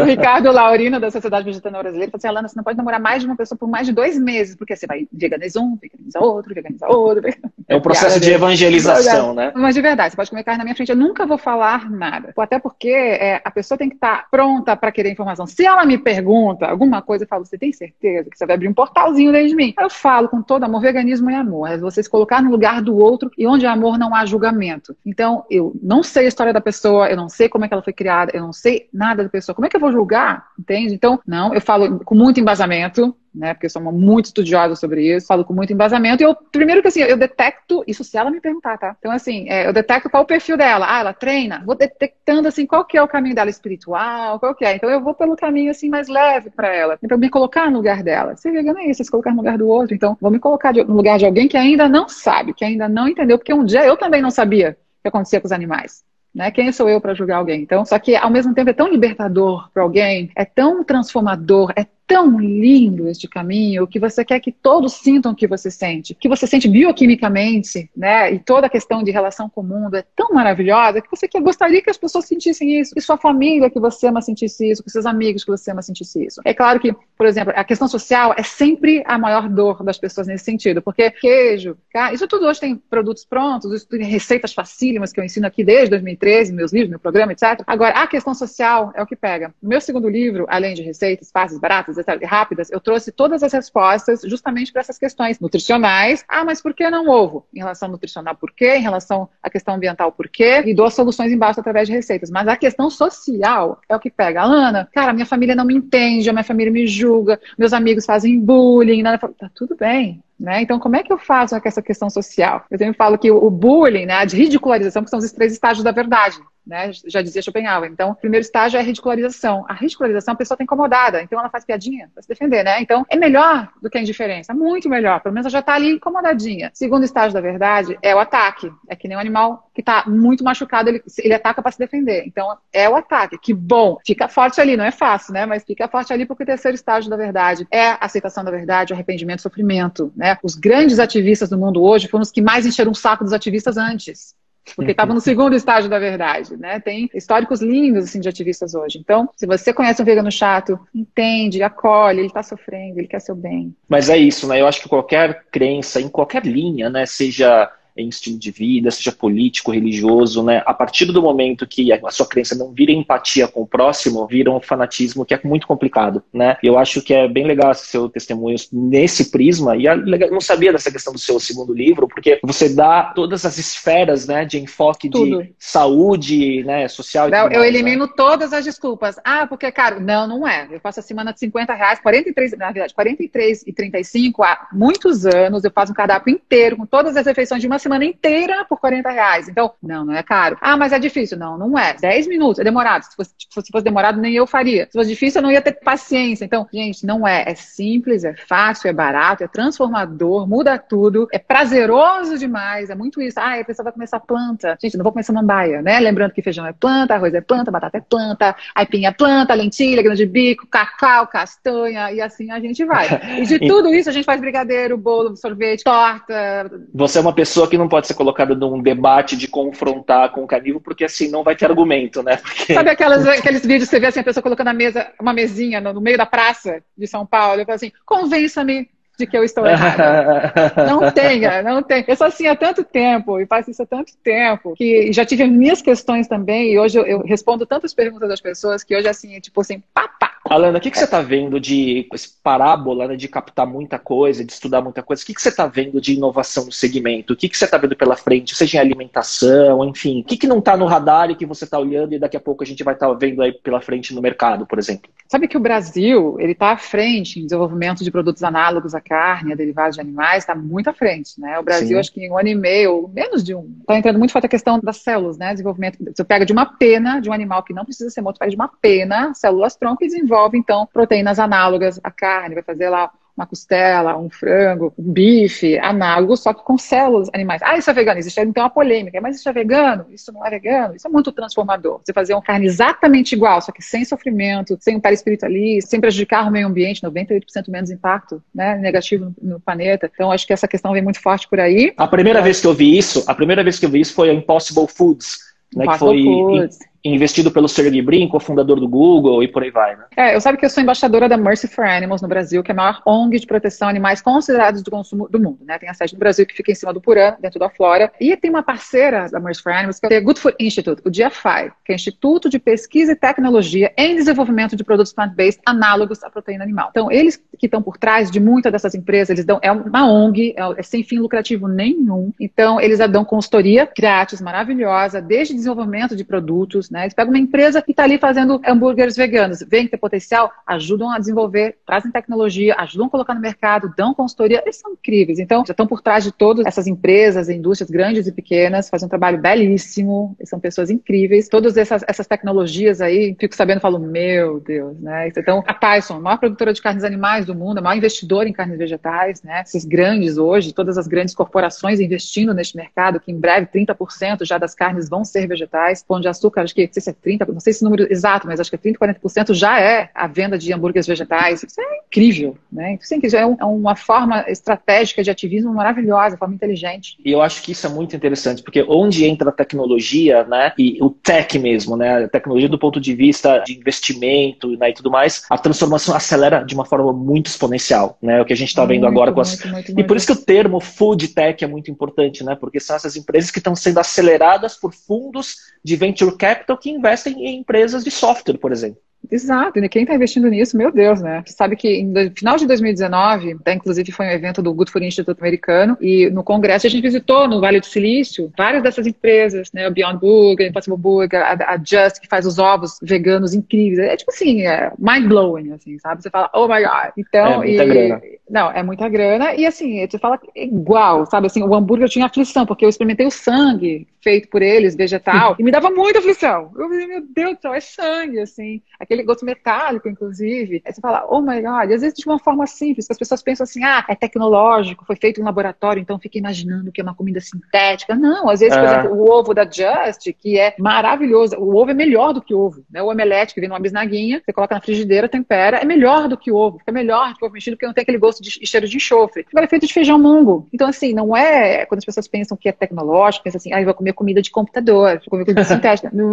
S2: O Ricardo Laurino, da Sociedade Vegetariana Brasileira, falou assim: Alana, você não pode namorar mais de uma pessoa por mais de dois meses, porque você vai veganizar um, veganiza outro, veganiza outro.
S1: É um processo de evangelização, né?
S2: Mas de verdade, você pode comer carne na minha frente, eu nunca vou falar nada. Até porque é, a pessoa tem que estar tá pronta para querer informação. Se ela me pergunta alguma coisa, eu falo: você tem certeza que você vai abrir um portalzinho dentro de mim? Eu falo com todo amor: veganismo é amor. É você se colocar no lugar do outro e onde há amor não há julgamento. Então, eu não sei a história da pessoa, eu não sei como é que ela foi criada, eu não sei nada da pessoa. Como é que eu vou julgar? Entende? Então, não, eu falo com muito embasamento, né? Porque eu sou muito estudiosa sobre isso, falo com muito embasamento. E eu, primeiro que assim, eu detecto, isso se ela me perguntar, tá? Então, assim, é, eu detecto qual o perfil dela. Ah, ela treina? Vou detectando, assim, qual que é o caminho dela espiritual, qual que é. Então, eu vou pelo caminho, assim, mais leve para ela, para me colocar no lugar dela. Ser vegana é isso, é se colocar no lugar do outro. Então, vou me colocar de, no lugar de alguém que ainda não sabe, que ainda não entendeu, porque um dia eu também não sabia que acontecia com os animais. Né? Quem sou eu para julgar alguém? Então, só que ao mesmo tempo é tão libertador para alguém, é tão transformador, é tão lindo este caminho que você quer que todos sintam o que você sente, que você sente bioquimicamente, né? E toda a questão de relação com o mundo é tão maravilhosa que você quer, gostaria que as pessoas sentissem isso, que sua família que você ama sentisse isso, que seus amigos que você ama sentisse isso. É claro que, por exemplo, a questão social é sempre a maior dor das pessoas nesse sentido, porque queijo, isso tudo hoje tem produtos prontos, isso tem receitas facílimas que eu ensino aqui desde 2013, meus livros, meu programa, etc. Agora, a questão social é o que pega. No meu segundo livro, além de receitas fáceis, baratas, rápidas, eu trouxe todas as respostas justamente para essas questões nutricionais. Ah, mas por que não ovo? Em relação nutricional, por quê? Em relação à questão ambiental, por quê? E dou soluções embaixo através de receitas. Mas a questão social é o que pega. Alana, cara, minha família não me entende, a minha família me julga, meus amigos fazem bullying. Nada... Tá tudo bem. Né? Então, como é que eu faço com essa questão social? Eu sempre falo que o bullying, né, a ridicularização, que são os três estágios da verdade. Né? Já dizia Schopenhauer. Então, o primeiro estágio é a ridicularização. A ridicularização, a pessoa está incomodada, então ela faz piadinha para se defender, né? Então, é melhor do que a indiferença, muito melhor. Pelo menos ela já está ali incomodadinha. Segundo estágio da verdade é o ataque. É que nem um animal que está muito machucado, ele, ele ataca para se defender. Então, é o ataque. Que bom. Fica forte ali, não é fácil, né? Mas fica forte ali porque o terceiro estágio da verdade é a aceitação da verdade, arrependimento, sofrimento, né? Os grandes ativistas do mundo hoje foram os que mais encheram o saco dos ativistas antes porque estava no segundo estágio da verdade, né? Tem históricos lindos assim de ativistas hoje. Então, se você conhece um vegano chato, entende, acolhe, ele está sofrendo, ele quer seu bem.
S1: Mas é isso, né? Eu acho que qualquer crença em qualquer linha, né, seja em estilo de vida, seja político, religioso, né? A partir do momento que a sua crença não vira empatia com o próximo, vira um fanatismo que é muito complicado, né? Eu acho que é bem legal esse seu testemunho nesse prisma, e eu não sabia dessa questão do seu segundo livro, porque você dá todas as esferas, né, de enfoque Tudo. de saúde, né, social.
S2: Não, eu né? elimino né? todas as desculpas. Ah, porque é caro. Não, não é. Eu faço a semana de 50 reais, 43, na verdade, 43 e 35 há muitos anos. Eu faço um cardápio inteiro com todas as refeições de uma semana semana inteira por 40 reais. Então, não, não é caro. Ah, mas é difícil. Não, não é. 10 minutos, é demorado. Se fosse, tipo, se fosse demorado, nem eu faria. Se fosse difícil, eu não ia ter paciência. Então, gente, não é. É simples, é fácil, é barato, é transformador, muda tudo, é prazeroso demais. É muito isso. Ah, a pessoa vai começar planta. Gente, não vou começar mambaia, né? Lembrando que feijão é planta, arroz é planta, batata é planta, aipim é planta, lentilha, grão de bico, cacau, castanha, e assim a gente vai. E de tudo isso a gente faz brigadeiro, bolo, sorvete, torta.
S1: Você é uma pessoa que não pode ser colocada num debate de confrontar com o carnívoro, porque assim não vai ter argumento, né? Porque...
S2: Sabe aquelas, aqueles vídeos que você vê assim, a pessoa colocando a mesa, uma mesinha no, no meio da praça de São Paulo, e fala assim, convença-me de que eu estou errada. não tenha, não tem. Eu sou assim há tanto tempo e faço isso há tanto tempo que já tive minhas questões também e hoje eu, eu respondo tantas perguntas das pessoas que hoje assim, tipo assim, papá.
S1: Alana, o que, que você está vendo de parábola, né, de captar muita coisa, de estudar muita coisa? O que, que você está vendo de inovação no segmento? O que, que você está vendo pela frente, seja em alimentação, enfim? O que, que não está no radar e que você está olhando e daqui a pouco a gente vai estar tá vendo aí pela frente no mercado, por exemplo?
S2: Sabe que o Brasil ele está à frente em desenvolvimento de produtos análogos à carne, a derivados de animais, está muito à frente, né? O Brasil, Sim. acho que em um ano e meio, menos de um, está entrando muito forte a questão das células, né? Desenvolvimento. Você pega de uma pena de um animal que não precisa ser morto, pega de uma pena, células tronco e desenvolve então proteínas análogas à carne, vai fazer lá uma costela, um frango, um bife, análogo, só que com células animais. Ah, isso é vegano, existe então uma polêmica, mas isso é vegano? Isso não é vegano? Isso é muito transformador. Você fazer uma carne exatamente igual, só que sem sofrimento, sem um perispírito ali, sem prejudicar o meio ambiente, 98% menos impacto né, negativo no, no, planeta. Então, acho que essa questão vem muito forte por aí.
S1: A primeira é. vez que eu vi isso, a primeira vez que eu vi isso foi a Impossible Foods, né, que foi Foods investido pelo Sergey Brin, cofundador do Google e por aí vai, né?
S2: É, eu sabe que eu sou embaixadora da Mercy for Animals no Brasil, que é a maior ONG de proteção a animais considerados de consumo do mundo, né? Tem a sede no Brasil que fica em cima do Purã, dentro da Flora. E tem uma parceira da Mercy for Animals, que é o Good Food Institute, o GFI, que é o Instituto de Pesquisa e Tecnologia em Desenvolvimento de Produtos Plant-Based análogos à proteína animal. Então, eles que estão por trás de muitas dessas empresas, eles dão, é uma ONG, é, é sem fim lucrativo nenhum. Então, eles dão consultoria grátis, maravilhosa, desde desenvolvimento de produtos, né? Eles pegam uma empresa que está ali fazendo hambúrgueres veganos. Vem que tem potencial, ajudam a desenvolver, trazem tecnologia, ajudam a colocar no mercado, dão consultoria. Eles são incríveis. Então, já estão por trás de todas essas empresas, indústrias grandes e pequenas, fazem um trabalho belíssimo. São pessoas incríveis. Todas essas, essas tecnologias aí, fico sabendo, falo, meu Deus, né? Então, a Tyson, a maior produtora de carnes animais do mundo, a maior investidora em carnes vegetais, né? Esses grandes hoje, todas as grandes corporações investindo neste mercado, que em breve 30% já das carnes vão ser vegetais. Pão de açúcar, acho que, não sei se é 30, não sei se o número exato, mas acho que 30%, 40% já é a venda de hambúrgueres vegetais. Isso é incrível, né? Isso é, é uma forma estratégica de ativismo maravilhosa, forma inteligente.
S1: E eu acho que isso é muito interessante, porque onde entra a tecnologia, né, e o tech mesmo, né, a tecnologia do ponto de vista de investimento né, e tudo mais, a transformação acelera de uma forma muito exponencial, né, o que a gente está vendo muito, agora com as... Muito, muito, e por isso que o termo food tech é muito importante, né, porque são essas empresas que estão sendo aceleradas por fundos de venture capital que investem em empresas de software, por exemplo.
S2: Exato, e quem está investindo nisso, meu Deus, né? Sabe que no final de 2019, até inclusive foi um evento do Good Food Institute americano, e no congresso a gente visitou no Vale do Silício várias dessas empresas, né? O Beyond Burger, Impossible Burger, a, a, Just, que faz os ovos veganos incríveis. É tipo assim, é mind-blowing, assim, sabe? Você fala, oh my God. Então,
S1: é, e,
S2: Não, é muita grana. E assim, você fala igual, sabe? Assim, o hambúrguer eu tinha aflição, porque eu experimentei o sangue feito por eles, vegetal, e me dava muita aflição. Eu falei, meu Deus do céu, é sangue, assim. Aquele gosto metálico, inclusive. Aí você fala, oh my God. E às vezes de uma forma simples, que as pessoas pensam assim, ah, é tecnológico, foi feito em laboratório, então fica imaginando que é uma comida sintética. Não, às vezes, por é. exemplo, o ovo da Just, que é maravilhoso. O ovo é melhor do que ovo, né? O omelete, que vem numa bisnaguinha, você coloca na frigideira, tempera, é melhor do que ovo. Fica melhor do que o ovo mexido, porque não tem aquele gosto de cheiro de enxofre. Agora é feito de feijão mungo. Então, assim, não é quando as pessoas pensam que é tecnológico, pensam assim, ah, eu vou comer comida de computador, vou comer comida sintética. não,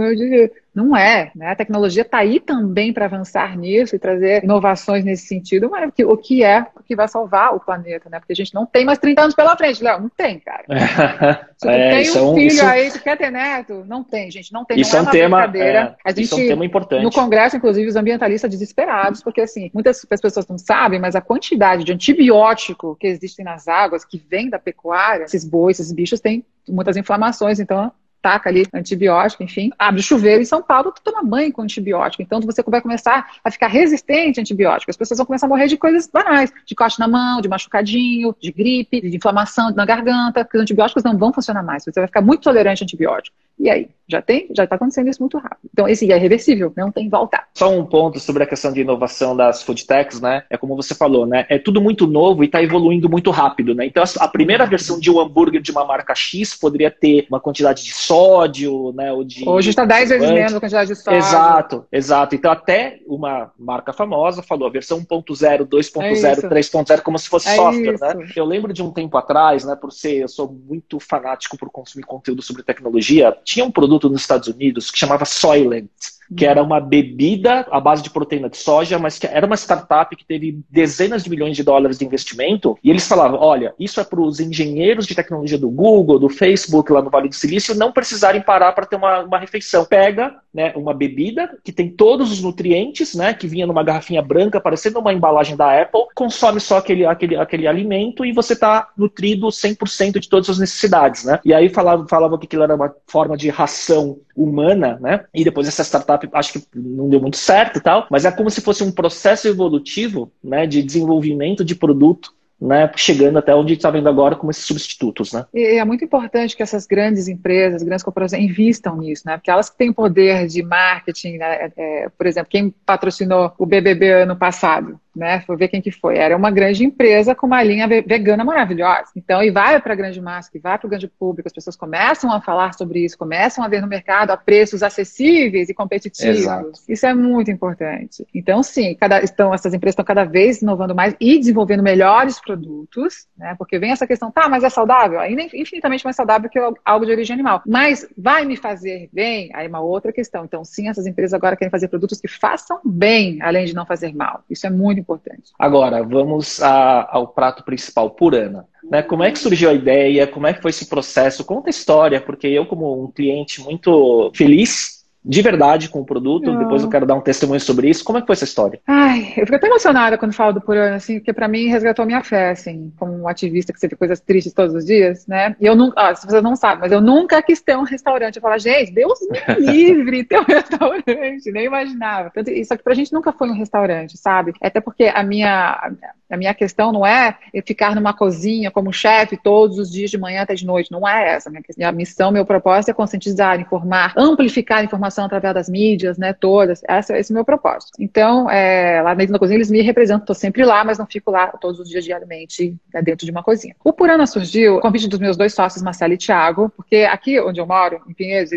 S2: não é, né? A tecnologia está aí também para avançar nisso e trazer inovações nesse sentido, mas o que é o que vai salvar o planeta, né? Porque a gente não tem mais 30 anos pela frente, Léo, não tem, cara. Se tu é, tem um é filho isso... aí, tu quer ter neto, não tem, gente, não tem.
S1: Isso
S2: não
S1: é, é um tema, é, a gente, isso é um tema importante.
S2: No Congresso, inclusive, os ambientalistas desesperados, porque assim, muitas pessoas não sabem, mas a quantidade de antibiótico que existem nas águas, que vem da pecuária, esses bois, esses bichos têm muitas inflamações, então taca ali antibiótico, enfim, abre chuveiro em São Paulo, tu toma banho com antibiótico. Então você vai começar a ficar resistente a antibiótico. As pessoas vão começar a morrer de coisas banais, de corte na mão, de machucadinho, de gripe, de inflamação na garganta, porque os antibióticos não vão funcionar mais. Você vai ficar muito tolerante a antibiótico. E aí? Já tem? Já está acontecendo isso muito rápido. Então, esse é reversível, não tem volta.
S1: Só um ponto sobre a questão de inovação das food techs, né? É como você falou, né? É tudo muito novo e está evoluindo muito rápido, né? Então, a primeira versão de um hambúrguer de uma marca X poderia ter uma quantidade de sódio, né? Ou de
S2: Hoje está 10 vezes menos a quantidade de sódio.
S1: Exato, exato. Então, até uma marca famosa falou a versão 1.0, 2.0, é 3.0, como se fosse é software, isso. né? Eu lembro de um tempo atrás, né? Por ser, eu sou muito fanático por consumir conteúdo sobre tecnologia, tinha um produto nos Estados Unidos que chamava Soylent que era uma bebida à base de proteína de soja, mas que era uma startup que teve dezenas de milhões de dólares de investimento. E eles falavam: olha, isso é para os engenheiros de tecnologia do Google, do Facebook, lá no Vale do Silício, não precisarem parar para ter uma, uma refeição. Pega né, uma bebida que tem todos os nutrientes, né, que vinha numa garrafinha branca, parecendo uma embalagem da Apple, consome só aquele, aquele, aquele alimento e você está nutrido 100% de todas as necessidades. Né? E aí falava, falava que aquilo era uma forma de ração humana, né? E depois essa startup acho que não deu muito certo e tal, mas é como se fosse um processo evolutivo, né, de desenvolvimento de produto né, chegando até onde está vendo agora como esses substitutos, né?
S2: E é muito importante que essas grandes empresas, grandes corporações invistam nisso, né? Porque elas têm poder de marketing, né? É, é por exemplo, quem patrocinou o BBB ano passado, né? Foi ver quem que foi. Era uma grande empresa com uma linha vegana maravilhosa. Então, e vai para a grande massa, e vai para o grande público, as pessoas começam a falar sobre isso, começam a ver no mercado a preços acessíveis e competitivos. Exato. Isso é muito importante. Então, sim, cada, estão, essas empresas estão cada vez inovando mais e desenvolvendo melhores produtos, né? Porque vem essa questão, tá, mas é saudável? Ainda é infinitamente mais saudável que algo de origem animal. Mas vai me fazer bem? Aí é uma outra questão. Então, sim, essas empresas agora querem fazer produtos que façam bem, além de não fazer mal. Isso é muito importante.
S1: Agora, vamos a, ao prato principal, purana. Né? Como é que surgiu a ideia? Como é que foi esse processo? Conta a história, porque eu, como um cliente muito feliz de verdade com o produto. Não. Depois eu quero dar um testemunho sobre isso. Como é que foi essa história?
S2: Ai, eu fico até emocionada quando falo do Purana, assim, porque para mim resgatou minha fé, assim, como um ativista que você vê coisas tristes todos os dias, né? E eu nunca, ah, se vocês não sabem, mas eu nunca quis ter um restaurante. Eu falo, gente, Deus me livre ter um restaurante, nem imaginava. Isso aqui pra gente nunca foi um restaurante, sabe? Até porque a minha, a minha questão não é ficar numa cozinha como chefe todos os dias de manhã até de noite. Não é essa a minha. Minha missão, meu propósito é conscientizar, informar, amplificar a informação através das mídias, né, todas. Esse, é o meu propósito. Então, é, lá dentro da cozinha, eles me representam. Estou sempre lá, mas não fico lá todos os dias diariamente né, dentro de uma cozinha. O Purana surgiu, convite dos meus dois sócios, Marcelo e Thiago, porque aqui onde eu moro, em Pinheiros,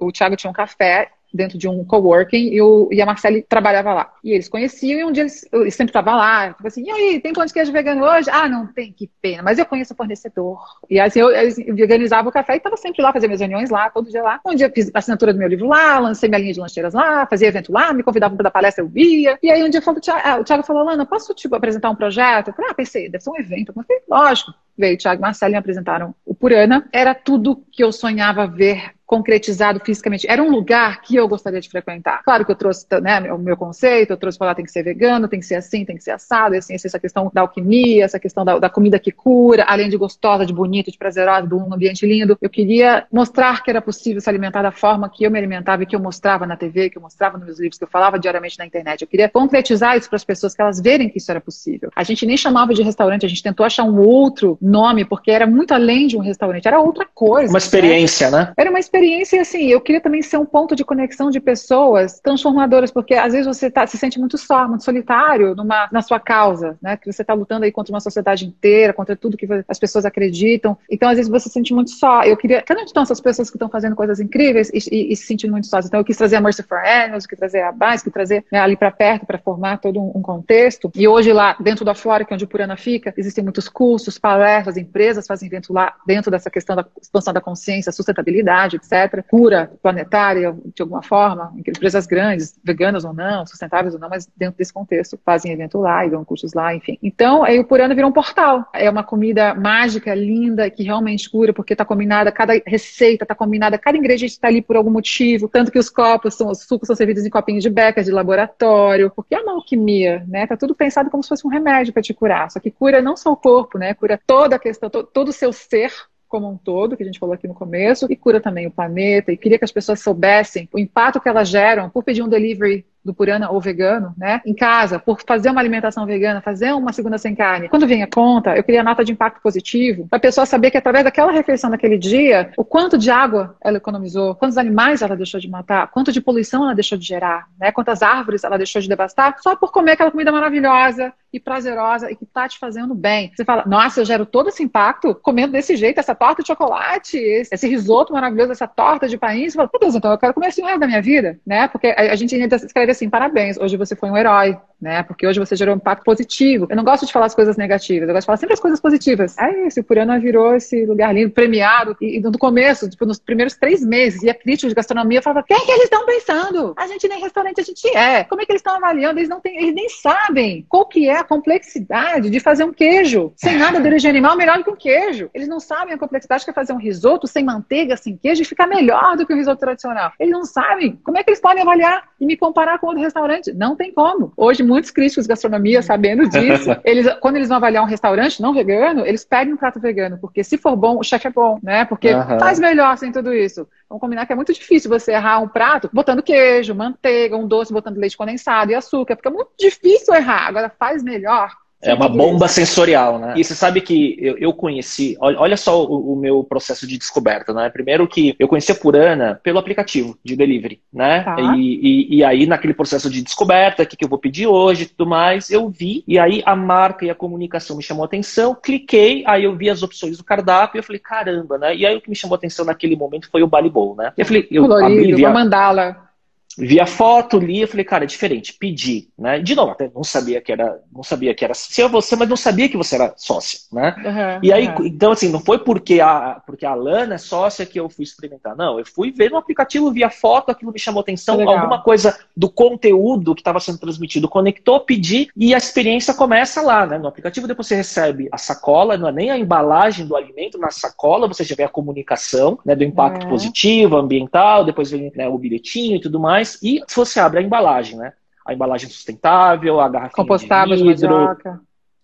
S2: o Thiago tinha um café dentro de um coworking e, o, e a Marcele trabalhava lá. E eles conheciam e um dia eles, eles sempre estavam lá, tipo assim, e aí, tem pão de queijo vegano hoje? Ah, não tem, que pena, mas eu conheço o fornecedor. E assim, eu, eu veganizava o café e estava sempre lá, fazia minhas reuniões lá, todo dia lá. Um dia fiz a assinatura do meu livro lá, lancei minha linha de lancheiras lá, fazia evento lá, me convidavam para dar palestra, eu via. E aí um dia falou, ah, o Thiago falou, Lana, posso tipo, apresentar um projeto? Eu falei, ah, pensei, deve ser um evento. Eu falei, lógico. Veio Thiago Marcelo e apresentaram o Purana. Era tudo que eu sonhava ver concretizado fisicamente. Era um lugar que eu gostaria de frequentar. Claro que eu trouxe né, o meu conceito, eu trouxe falar tem que ser vegano, tem que ser assim, tem que ser assado, assim, essa questão da alquimia, essa questão da, da comida que cura, além de gostosa, de bonita, de prazerosa, de um ambiente lindo. Eu queria mostrar que era possível se alimentar da forma que eu me alimentava e que eu mostrava na TV, que eu mostrava nos meus livros, que eu falava diariamente na internet. Eu queria concretizar isso para as pessoas, que elas verem que isso era possível. A gente nem chamava de restaurante, a gente tentou achar um outro nome, porque era muito além de um restaurante, era outra coisa.
S1: Uma experiência, né? né?
S2: Era uma experiência, e assim, eu queria também ser um ponto de conexão de pessoas transformadoras, porque às vezes você tá, se sente muito só, muito solitário numa, na sua causa, né? Que você está lutando aí contra uma sociedade inteira, contra tudo que as pessoas acreditam. Então, às vezes, você se sente muito só. Eu queria. Cadê estão essas pessoas que estão fazendo coisas incríveis e, e, e, se sentindo muito sós? Então, eu quis trazer a Mercy for Animals, quis trazer a Base, quis trazer né, ali para perto para formar todo um, um, contexto. E hoje, lá dentro da Flora, que é onde o Purana fica, existem muitos cursos, palestras, empresas fazem evento lá dentro dessa questão da expansão da consciência, sustentabilidade, etc. Cura planetária, de alguma forma, empresas grandes, veganas ou não, sustentáveis ou não, mas dentro desse contexto, fazem evento lá e dão cursos lá, enfim. Então, aí o Purana virou um portal. É uma comida mágica, linda, que realmente cura, porque está combinada, cada receita está combinada, cada ingrediente está ali por algum motivo, tanto que os copos, são, os sucos são servidos em copinhos de beca, de laboratório, porque é uma alquimia, né? Tá tudo pensado como se fosse um remédio para te curar. Só que cura não só o corpo, né? Cura toda a questão, to, todo o seu ser, como um todo, que a gente falou aqui no começo, e cura também o planeta, e queria que as pessoas soubessem o impacto que elas geram por pedir um delivery do Purana ou vegano, né, em casa, por fazer uma alimentação vegana, fazer uma segunda sem carne. Quando vem a conta, eu queria nota de impacto positivo, para a pessoa saber que através daquela refeição daquele dia, o quanto de água ela economizou, quantos animais ela deixou de matar, quanto de poluição ela deixou de gerar, né, quantas árvores ela deixou de devastar, só por comer aquela comida maravilhosa e prazerosa e que tá te fazendo bem. Você fala, nossa, eu gero todo esse impacto comendo desse jeito, essa torta de chocolate, esse, risoto maravilhoso, essa torta de país. Você fala, Deus, então eu quero comer assim o resto da minha vida, né? Porque a gente ainda escreve assim, parabéns, hoje você foi um herói, né? Porque hoje você gerou um impacto positivo. Eu não gosto de falar as coisas negativas, eu gosto de falar sempre as coisas positivas. Aí esse Purana virou esse lugar lindo, premiado, e, e no começo, tipo, nos primeiros três meses, e a crítica de gastronomia falava, o que é que eles estão pensando? A gente nem restaurante a gente é. Como é que eles estão avaliando? Eles não têm, eles nem sabem qual que é a complexidade de fazer um queijo sem nada de origem animal melhor do que um queijo. Eles não sabem a complexidade que é fazer um risoto sem manteiga, sem queijo e ficar melhor do que o risoto tradicional. Eles não sabem como é que eles podem avaliar e me comparar com outro restaurante. Não tem como. Hoje, muitos críticos de gastronomia, sabendo disso, eles, quando eles vão avaliar um restaurante não vegano, eles pedem um prato vegano, porque se for bom, o chefe é bom, né? Porque uhum. faz melhor sem tudo isso. Vamos combinar que é muito difícil você errar um prato botando queijo, manteiga, um doce, botando leite condensado e açúcar, porque é muito difícil errar. Agora faz melhor
S1: é uma bomba sensorial, né? E você sabe que eu, eu conheci, olha, olha só o, o, meu processo de descoberta, né? Primeiro que eu conheci a Purana pelo aplicativo de delivery, né? Tá. E, e, e, aí, naquele processo de descoberta, o que, que eu vou pedir hoje e tudo mais, eu vi, e aí a marca e a comunicação me chamou a atenção, cliquei, aí eu vi as opções do cardápio e eu falei, caramba, né? E aí o que me chamou a atenção naquele momento foi o Bali Bowl, né?
S2: Eu falei, eu Colorido, abri, vi a... mandala
S1: vi a foto, li, eu falei, cara, é diferente, pedi, né? De novo, até não sabia que era, não sabia que era se você, mas não sabia que você era sócia, né? Uhum, e aí, uhum. então assim, não foi porque a, porque a Lana é sócia que eu fui experimentar, não, eu fui ver no aplicativo, vi a foto, aquilo me chamou atenção, alguma coisa do conteúdo que estava sendo transmitido conectou, pedi e a experiência começa lá, né? No aplicativo depois você recebe a sacola, não é nem a embalagem do alimento, na sacola você já vê a comunicação, né, do impacto uhum. positivo, ambiental, depois vem né, o bilhetinho e tudo mais, mais. E se você abre a embalagem, né? A embalagem sustentável, a garrafa
S2: Compostável de vidro,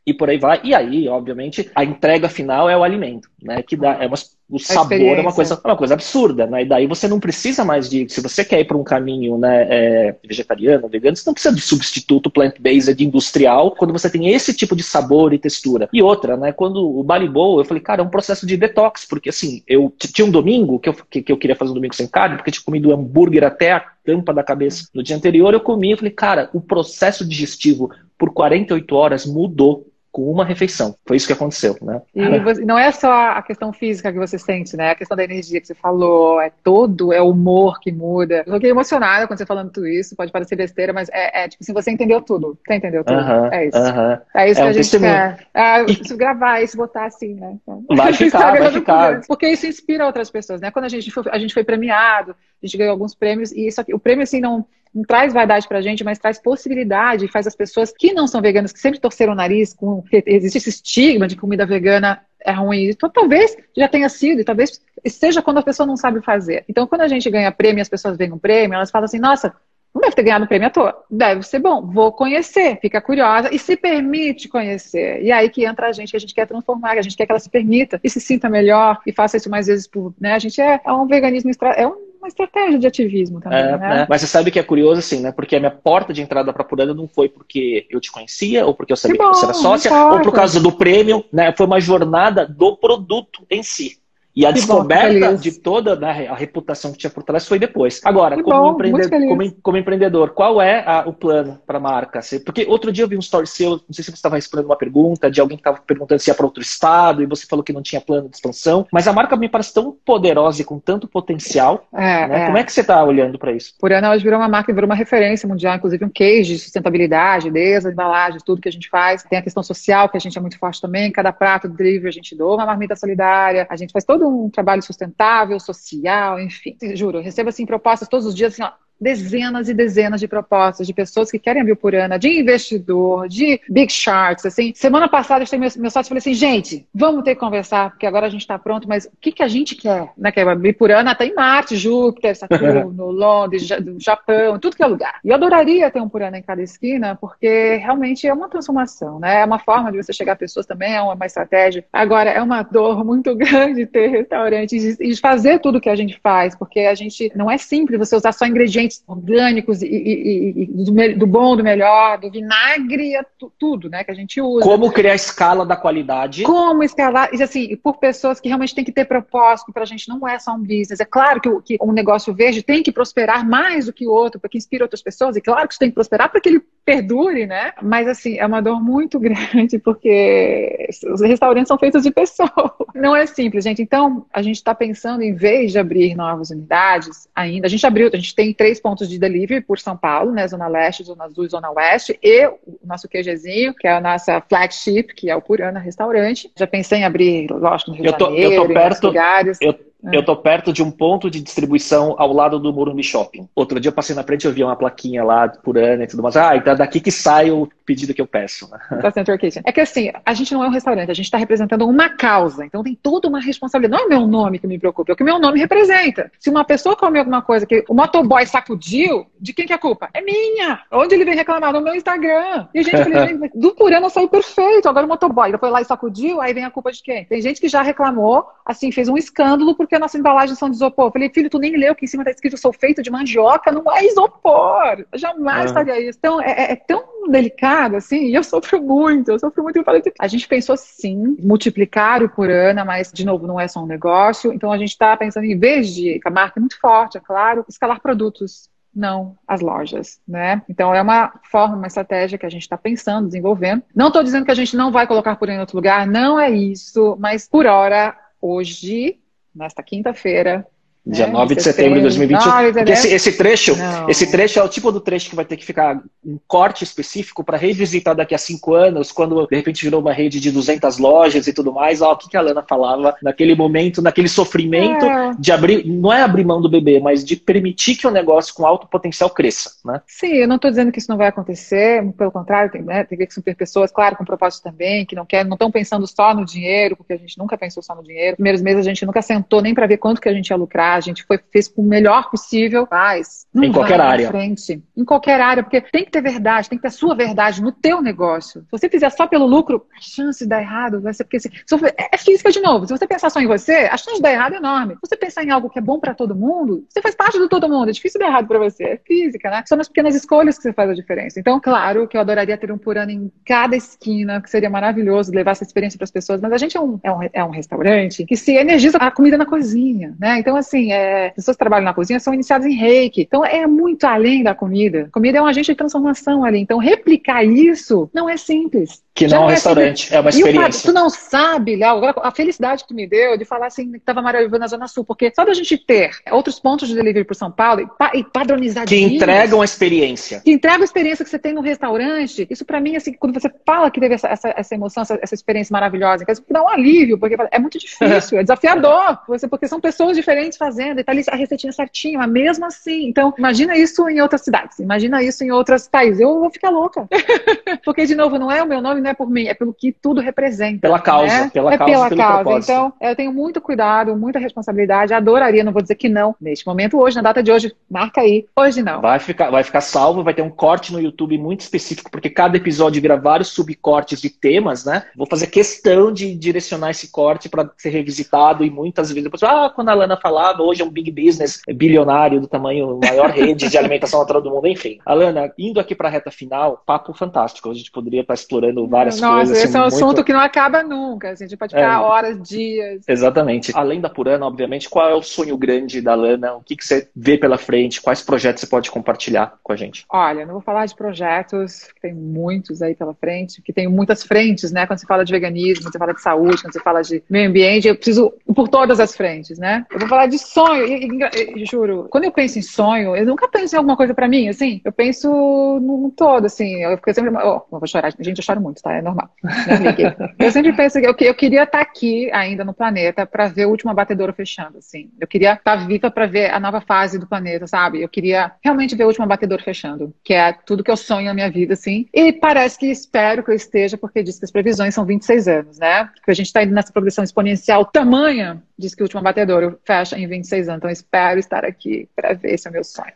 S1: e por aí vai. E aí, obviamente, a entrega final é o alimento, né? Que dá, é uma, o sabor é uma coisa, é uma coisa absurda, né? E daí você não precisa mais de, se você quer ir para um caminho, né, é, vegetariano, vegano, você não precisa de substituto plant-based industrial quando você tem esse tipo de sabor e textura. E outra, né? Quando o Balibol, eu falei, cara, é um processo de detox, porque assim, eu tinha um domingo que eu, que, que eu queria fazer um domingo sem carne, porque tinha comido hambúrguer até a tampa da cabeça. No dia anterior eu comi, eu falei, cara, o processo digestivo por 48 horas mudou com uma refeição. Foi isso que aconteceu, né?
S2: E você, não é só a questão física que você sente, né? A questão da energia que você falou, é todo, é o humor que muda. Eu fiquei emocionada quando você falando tudo isso, pode parecer besteira, mas é, é tipo assim, você entendeu tudo. Você entendeu tudo. Uh -huh, é isso. Uh -huh. É isso é que um a gente testemunho. quer. É, e... gravar isso, botar assim, né?
S1: Vai ficar, vai ficar.
S2: Porque isso inspira outras pessoas, né? Quando a gente foi, a gente foi premiado, a gente ganhou alguns prêmios, e isso aqui, o prêmio assim não não traz vaidade pra gente, mas traz possibilidade, faz as pessoas que não são veganas, que sempre torceram o nariz, com, existe esse estigma de comida vegana, é ruim. Então, talvez já tenha sido, e talvez seja quando a pessoa não sabe fazer. Então, quando a gente ganha prêmio e as pessoas veem um prêmio, elas falam assim, nossa, não deve ter ganhado um prêmio à toa. Deve ser bom. Vou conhecer, fica curiosa e se permite conhecer. E aí que entra a gente, que a gente quer transformar, que a gente quer que ela se permita e se sinta melhor e faça isso mais vezes por. Né? A gente é, é um veganismo, é um uma estratégia de ativismo também, é, né?
S1: É. Mas você sabe que é curioso, assim, né? Porque a minha porta de entrada para Purana não foi porque eu te conhecia, ou porque eu sabia que, bom, que você era sócia, ou por causa do prêmio, né? Foi uma jornada do produto em si. E a que descoberta bom, de toda né, a reputação que tinha por trás foi depois. Agora, como, bom, empreendedor, como, como, empreendedor, qual é a, o plano para a marca? Porque outro dia eu vi um story seu, não sei se você estava respondendo uma pergunta de alguém que estava perguntando se ia para outro estado e você falou que não tinha plano de expansão. Mas a marca me parece tão poderosa e com tanto potencial. É, né? é. Como é que você está olhando para isso?
S2: Por ano, hoje virou uma marca, virou uma referência mundial, inclusive um case de sustentabilidade, desde a embalagem, tudo que a gente faz. Tem a questão social, que a gente é muito forte também. Cada prato do delivery a gente doa uma marmita solidária. A gente faz todo um trabalho sustentável, social, enfim. Juro, eu recebo assim propostas todos os dias assim, ó, dezenas e dezenas de propostas de pessoas que querem abrir Purana, de investidor, de big sharks, assim. Semana passada, eu meu, meu sócio falei assim, gente, vamos ter que conversar, porque agora a gente está pronto, mas o que, que a gente quer? Né? Quer abrir Purana, tá em Marte, Júpiter, Saturno, Londres, Japão, tudo que é lugar. E eu adoraria ter um Purana em cada esquina, porque realmente é uma transformação, né? É uma forma de você chegar a pessoas também, é uma estratégia. Agora, é uma dor muito grande ter restaurantes e fazer tudo que a gente faz, porque a gente, não é simples você usar só ingredientes ingredientes orgânicos e, e, e do, do, bom, do melhor, do vinagre, tudo, né, que a gente usa.
S1: Como criar a escala da qualidade?
S2: Como escalar, e assim, por pessoas que realmente têm que ter propósito, para a gente não é só um business. É claro que, que um negócio verde tem que prosperar mais do que o outro, porque inspira outras pessoas, e claro que isso tem que prosperar para que ele perdure, né? Mas assim, é uma dor muito grande, porque os restaurantes são feitos de pessoas. Não é simples, gente. Então, a gente está pensando, em vez de abrir novas unidades, ainda, a gente abriu, a gente tem três pontos de delivery por São Paulo, né? Zona Leste, Zona Azul e Zona Oeste, e o nosso QGzinho, que é a nossa flagship, que é o Purana Restaurante. Já pensei em abrir, lógico, no Rio
S1: eu
S2: tô, de Janeiro,
S1: eu tô perto,
S2: lugares.
S1: Eu eu tô perto de um ponto de distribuição ao lado do Morumbi Shopping. Outro dia eu passei na frente e eu vi uma plaquinha lá por ano e tudo mais. Ah, então é daqui que sai o pedido que eu peço.
S2: Center Kitchen. É que assim, a gente não é um restaurante, a gente está representando uma causa. Então tem toda uma responsabilidade. Não é o meu nome que me preocupa, é o que meu nome representa. Se uma pessoa come alguma coisa que o motoboy sacudiu, de quem que é a culpa? É minha! Onde ele vem reclamar? No meu Instagram. E a gente falou, do Purana saiu perfeito. Agora o motoboy foi lá e sacudiu, aí vem a culpa de quem? Tem gente que já reclamou, assim, fez um escândalo porque a nossa embalagem são de isopor. Eu falei, filho, tu nem leu que em cima está escrito sou feito de mandioca, não é isopor. Eu jamais ah. faria isso. Então, é, é, é, tão delicado, assim, e eu sofro muito, eu sofro muito. A gente pensou, sim, multiplicar o por ano, mas, de novo, não é só um negócio. Então, a gente está pensando, em vez de, a marca é muito forte, é claro, escalar produtos não as lojas, né? Então é uma forma, uma estratégia que a gente está pensando, desenvolvendo. Não estou dizendo que a gente não vai colocar por em outro lugar, não é isso, mas por hora, hoje, nesta quinta-feira,
S1: Dia 9 de setembro de 2021. Não, porque esse, esse, trecho, não. esse trecho é o tipo do trecho que vai ter que ficar um corte específico para revisitar daqui a cinco anos, quando de repente virou uma rede de 200 lojas e tudo mais. Ó, o que, que a Lana falava naquele momento, naquele sofrimento é. de abrir, não é abrir mão do bebê, mas de permitir que o negócio com alto potencial cresça, né?
S2: Sim, eu não estou dizendo que isso não vai acontecer, pelo contrário, tem, né, tem que ser pessoas, claro, com propósito também, que não querem, não estão pensando só no dinheiro, porque a gente nunca pensou só no dinheiro. Primeiros meses a gente nunca sentou nem para ver quanto que a gente ia lucrar a gente foi, fez o melhor possível, faz.
S1: Não em qualquer área.
S2: Frente. Em qualquer área, porque tem que ter verdade, tem que ter a sua verdade no teu negócio. Se você fizer só pelo lucro, a chance de dar errado vai ser porque se, é, é física de novo. Se você pensar só em você, a chance de dar errado é enorme. Se você pensar em algo que é bom para todo mundo, você faz parte do todo mundo. É difícil dar errado para você. É física, né? São nas pequenas escolhas que você faz a diferença. Então, claro que eu adoraria ter um Purana em cada esquina, que seria maravilhoso levar essa experiência para as pessoas, mas a gente é um, é um, é um restaurante que se energiza a comida na cozinha, né? Então, assim, é, pessoas que trabalham na cozinha são iniciadas em reiki. Então é muito além da comida. Comida é um agente de transformação ali. Então replicar isso não é simples.
S1: Que não é um restaurante, é uma experiência.
S2: E o, tu não sabe, Léo, a felicidade que tu me deu de falar assim que estava maravilhoso na Zona Sul, porque só da gente ter outros pontos de delivery por São Paulo e, pa, e padronizar
S1: Que entregam a experiência.
S2: Que entregam a experiência que você tem no restaurante. Isso para mim, assim, quando você fala que teve essa, essa, essa emoção, essa, essa, experiência maravilhosa, dá um alívio, porque é muito difícil, é desafiador, você, porque são pessoas diferentes fazendo, e tá ali a receitinha certinha, mas mesmo assim. Então, imagina isso em outras cidades, imagina isso em outras mas Thaís, eu vou ficar louca. Porque, de novo, não é o meu nome, não é por mim, é pelo que tudo representa.
S1: Pela causa,
S2: né?
S1: pela
S2: é
S1: causa,
S2: pela
S1: pelo
S2: causa.
S1: propósito.
S2: Então, eu tenho muito cuidado, muita responsabilidade. Adoraria, não vou dizer que não. Neste momento, hoje, na data de hoje, marca aí. Hoje não.
S1: Vai ficar, vai ficar salvo, vai ter um corte no YouTube muito específico, porque cada episódio vira vários subcortes de temas, né? Vou fazer questão de direcionar esse corte para ser revisitado e muitas vezes depois, ah, quando a Lana falava, hoje é um big business bilionário do tamanho, maior rede de alimentação natural do mundo, enfim. Alana, indo aqui para a reta final, papo fantástico. A gente poderia estar explorando várias
S2: Nossa,
S1: coisas.
S2: esse
S1: assim,
S2: é um
S1: muito...
S2: assunto que não acaba nunca. Assim, a gente pode ficar
S1: É.
S2: horas, dias.
S1: Exatamente. Além da Purana, obviamente, qual é o sonho grande da Lana? O que, que você vê pela frente? Quais projetos você pode compartilhar com a gente?
S2: Olha, não vou falar de projetos, que tem muitos aí pela frente, que tem muitas frentes, né? Quando você fala de veganismo, quando você fala de saúde, quando você fala de meio ambiente, eu preciso por todas as frentes, né? Eu vou falar de sonho, e, juro, quando eu penso em sonho, eu nunca penso em alguma coisa pra mim, assim, eu penso no, no todo, assim, eu fico sempre, oh, eu vou chorar, gente, eu choro muito, tá? É normal. Ligue. Eu sempre penso que eu, eu queria estar aqui ainda no planeta pra ver o último abatedouro fechando, assim. Eu queria estar viva pra ver a nova fase do planeta, sabe? Eu queria realmente ver o último abatedouro fechando, que é tudo que eu sonho na minha vida, assim. E parece que espero que eu esteja, porque diz que as previsões são 26 anos, né? Porque a gente tá indo nessa progressão exponencial tamanha, diz que o último abatedouro fecha em 26 anos. Então espero estar aqui pra ver esse é o meu sonho.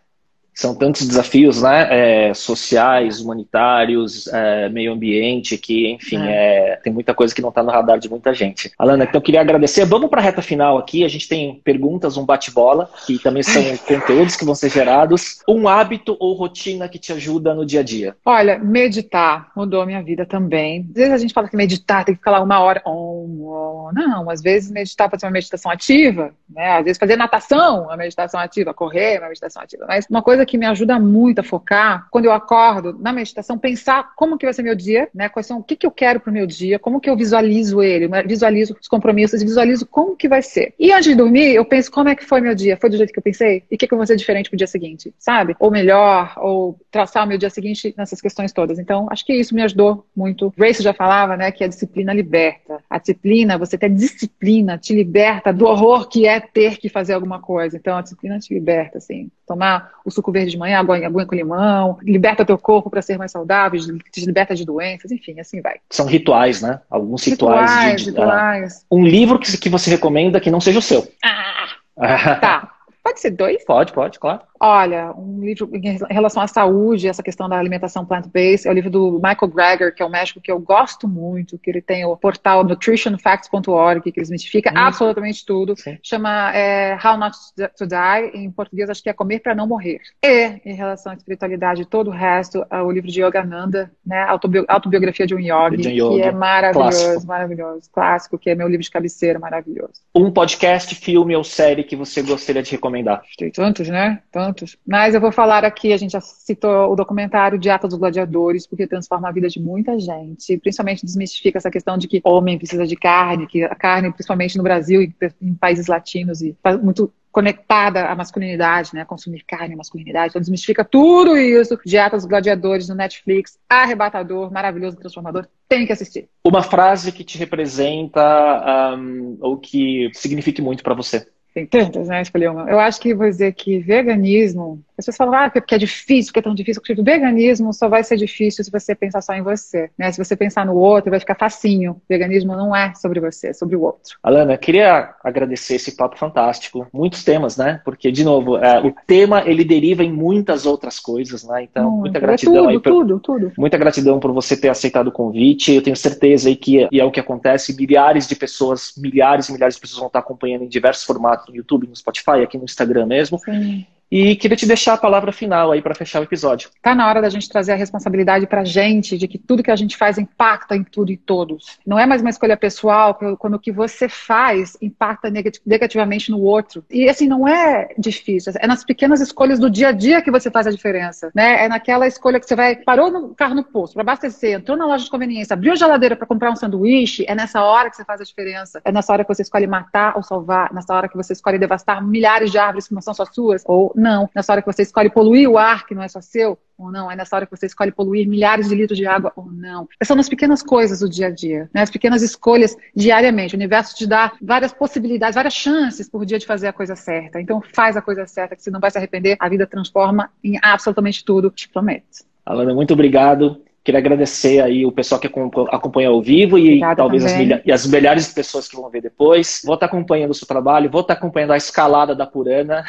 S1: São tantos desafios, né? É, sociais, humanitários, é, meio ambiente, que, enfim, é, tem muita coisa que não está no radar de muita gente. Alana, então eu queria agradecer. Vamos para a reta final aqui. A gente tem perguntas, um bate-bola, que também são conteúdos que vão ser gerados. Um hábito ou rotina que te ajuda no dia a dia?
S2: Olha, meditar mudou a minha vida também. Às vezes a gente fala que meditar tem que ficar lá uma hora. Om, om. Não, às vezes meditar pode ser uma meditação ativa, né? Às vezes fazer natação, uma meditação ativa, correr, uma meditação ativa. Mas uma coisa que me ajuda muito a focar, quando eu acordo na meditação, pensar como que vai ser meu dia, né? Quais são, o que, que eu quero pro meu dia, como que eu visualizo ele, eu visualizo os compromissos, visualizo como que vai ser. E antes de dormir, eu penso como é que foi meu dia, foi do jeito que eu pensei? E o que, que eu vou fazer diferente pro dia seguinte, sabe? Ou melhor, ou traçar o meu dia seguinte nessas questões todas. Então, acho que isso me ajudou muito. Grace já falava, né, que a disciplina liberta. A disciplina, você ter disciplina, te liberta do horror que é ter que fazer alguma coisa. Então, a disciplina te liberta, assim. Tomar o suco verde de manhã, água, água com limão, liberta teu corpo para ser mais saudável, te liberta de doenças, enfim, assim vai.
S1: São rituais, né? Alguns rituais.
S2: Rituais,
S1: de, de,
S2: rituais.
S1: Um livro que, que você recomenda que não seja o seu.
S2: Ah, tá. Pode ser dois?
S1: Pode, pode, claro.
S2: Olha, um livro em relação à saúde, essa questão da alimentação plant-based, é o livro do Michael Greger, que é um médico que eu gosto muito, que ele tem o portal nutritionfacts.org, que desmistifica
S1: Hum.
S2: absolutamente tudo.
S1: Sim.
S2: Chama é, How Not to Die, em português acho que é Comer para Não Morrer. E, em relação à espiritualidade e todo o resto, é o livro de Yogananda, né, autobi autobiografia de um yogi,
S1: De um
S2: que
S1: yogi.
S2: é maravilhoso,
S1: Clássico.
S2: maravilhoso. Clássico, que é meu livro de cabeceira, maravilhoso.
S1: Um podcast, filme ou série que você gostaria de recomendar?
S2: Tem tantos, né? Tantos. Mas eu vou falar aqui, a gente já citou o documentário Dieta dos Gladiadores, porque transforma a vida de muita gente. Principalmente desmistifica essa questão de que homem precisa de carne, que a carne, principalmente no Brasil e em países latinos, e tá muito conectada à masculinidade, né? Consumir carne e masculinidade. Então desmistifica tudo isso. Dieta dos Gladiadores no Netflix, arrebatador, maravilhoso, transformador. Tem que assistir.
S1: Uma frase que te representa um, ou que signifique muito para você?
S2: Tem tantas, né? Escolher uma. Eu acho que vou dizer que veganismo. As pessoas falam, ah, porque é difícil, porque é tão difícil. Tipo, veganismo só vai ser difícil se você pensar só em você. Né? Se você pensar no outro, vai ficar facinho. Veganismo não é sobre você, é sobre o outro.
S1: Alana, queria agradecer esse papo fantástico. Muitos temas, né? Porque, de novo, é, o tema ele deriva em muitas outras coisas, né? Então,
S2: Muito.
S1: muita
S2: É
S1: gratidão
S2: tudo,
S1: aí por,
S2: tudo, tudo.
S1: Muita gratidão por você ter aceitado o convite. Eu tenho certeza aí que, e é o que acontece, milhares de pessoas, milhares e milhares de pessoas vão estar acompanhando em diversos formatos no YouTube, no Spotify, aqui no Instagram mesmo.
S2: Sim.
S1: E queria te deixar a palavra final aí para fechar o episódio.
S2: Tá na hora da gente trazer a responsabilidade pra gente de que tudo que a gente faz impacta em tudo e todos. Não é mais uma escolha pessoal, quando o que você faz impacta negativamente no outro. E assim, não é difícil. É nas pequenas escolhas do dia a dia que você faz a diferença. Né? É naquela escolha que você vai, parou no carro no posto para abastecer, entrou na loja de conveniência, abriu a geladeira para comprar um sanduíche. É nessa hora que você faz a diferença. É nessa hora que você escolhe matar ou salvar. Nessa hora que você escolhe devastar milhares de árvores que não são só suas. Ou não. Nessa hora que você escolhe poluir o ar que não é só seu, ou não. É nessa hora que você escolhe poluir milhares de litros de água, ou não. São nas pequenas coisas do dia a dia, né? as pequenas escolhas diariamente. O universo te dá várias possibilidades, várias chances por dia de fazer a coisa certa. Então faz a coisa certa, que você não vai se arrepender. A vida transforma em absolutamente tudo, te prometo.
S1: Alana, muito obrigado. Queria agradecer aí o pessoal que acompanha ao vivo e Obrigada talvez as, milha e as, milhares de pessoas que vão ver depois. Vou estar acompanhando o seu trabalho, vou estar acompanhando a escalada da Purana.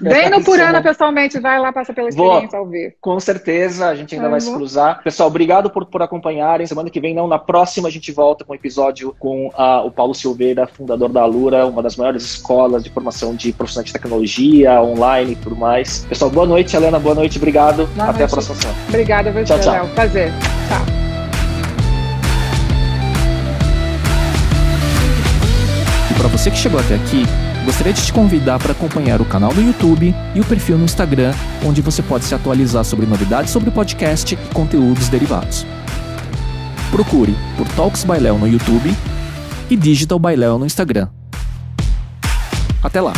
S2: Vem no Purana pessoalmente, vai lá, passa pela experiência
S1: vou,
S2: ao vivo.
S1: Com certeza, a gente ainda vai se cruzar. Pessoal, obrigado por, por acompanharem. Semana que vem, não, na próxima a gente volta com um episódio com a, o Paulo Silveira, fundador da Alura, uma das maiores escolas de formação de profissionais de tecnologia, online e tudo mais. Pessoal, boa noite, Helena, boa noite, obrigado. Boa Até noite. a próxima semana.
S2: Obrigada, você, tchau, tchau. Léo. Prazer. Tá.
S3: E para você que chegou até aqui, gostaria de te convidar para acompanhar o canal do YouTube e o perfil no Instagram, onde você pode se atualizar sobre novidades sobre o podcast e conteúdos derivados. Procure por Talks Léo no YouTube e Digital Léo no Instagram. Até lá!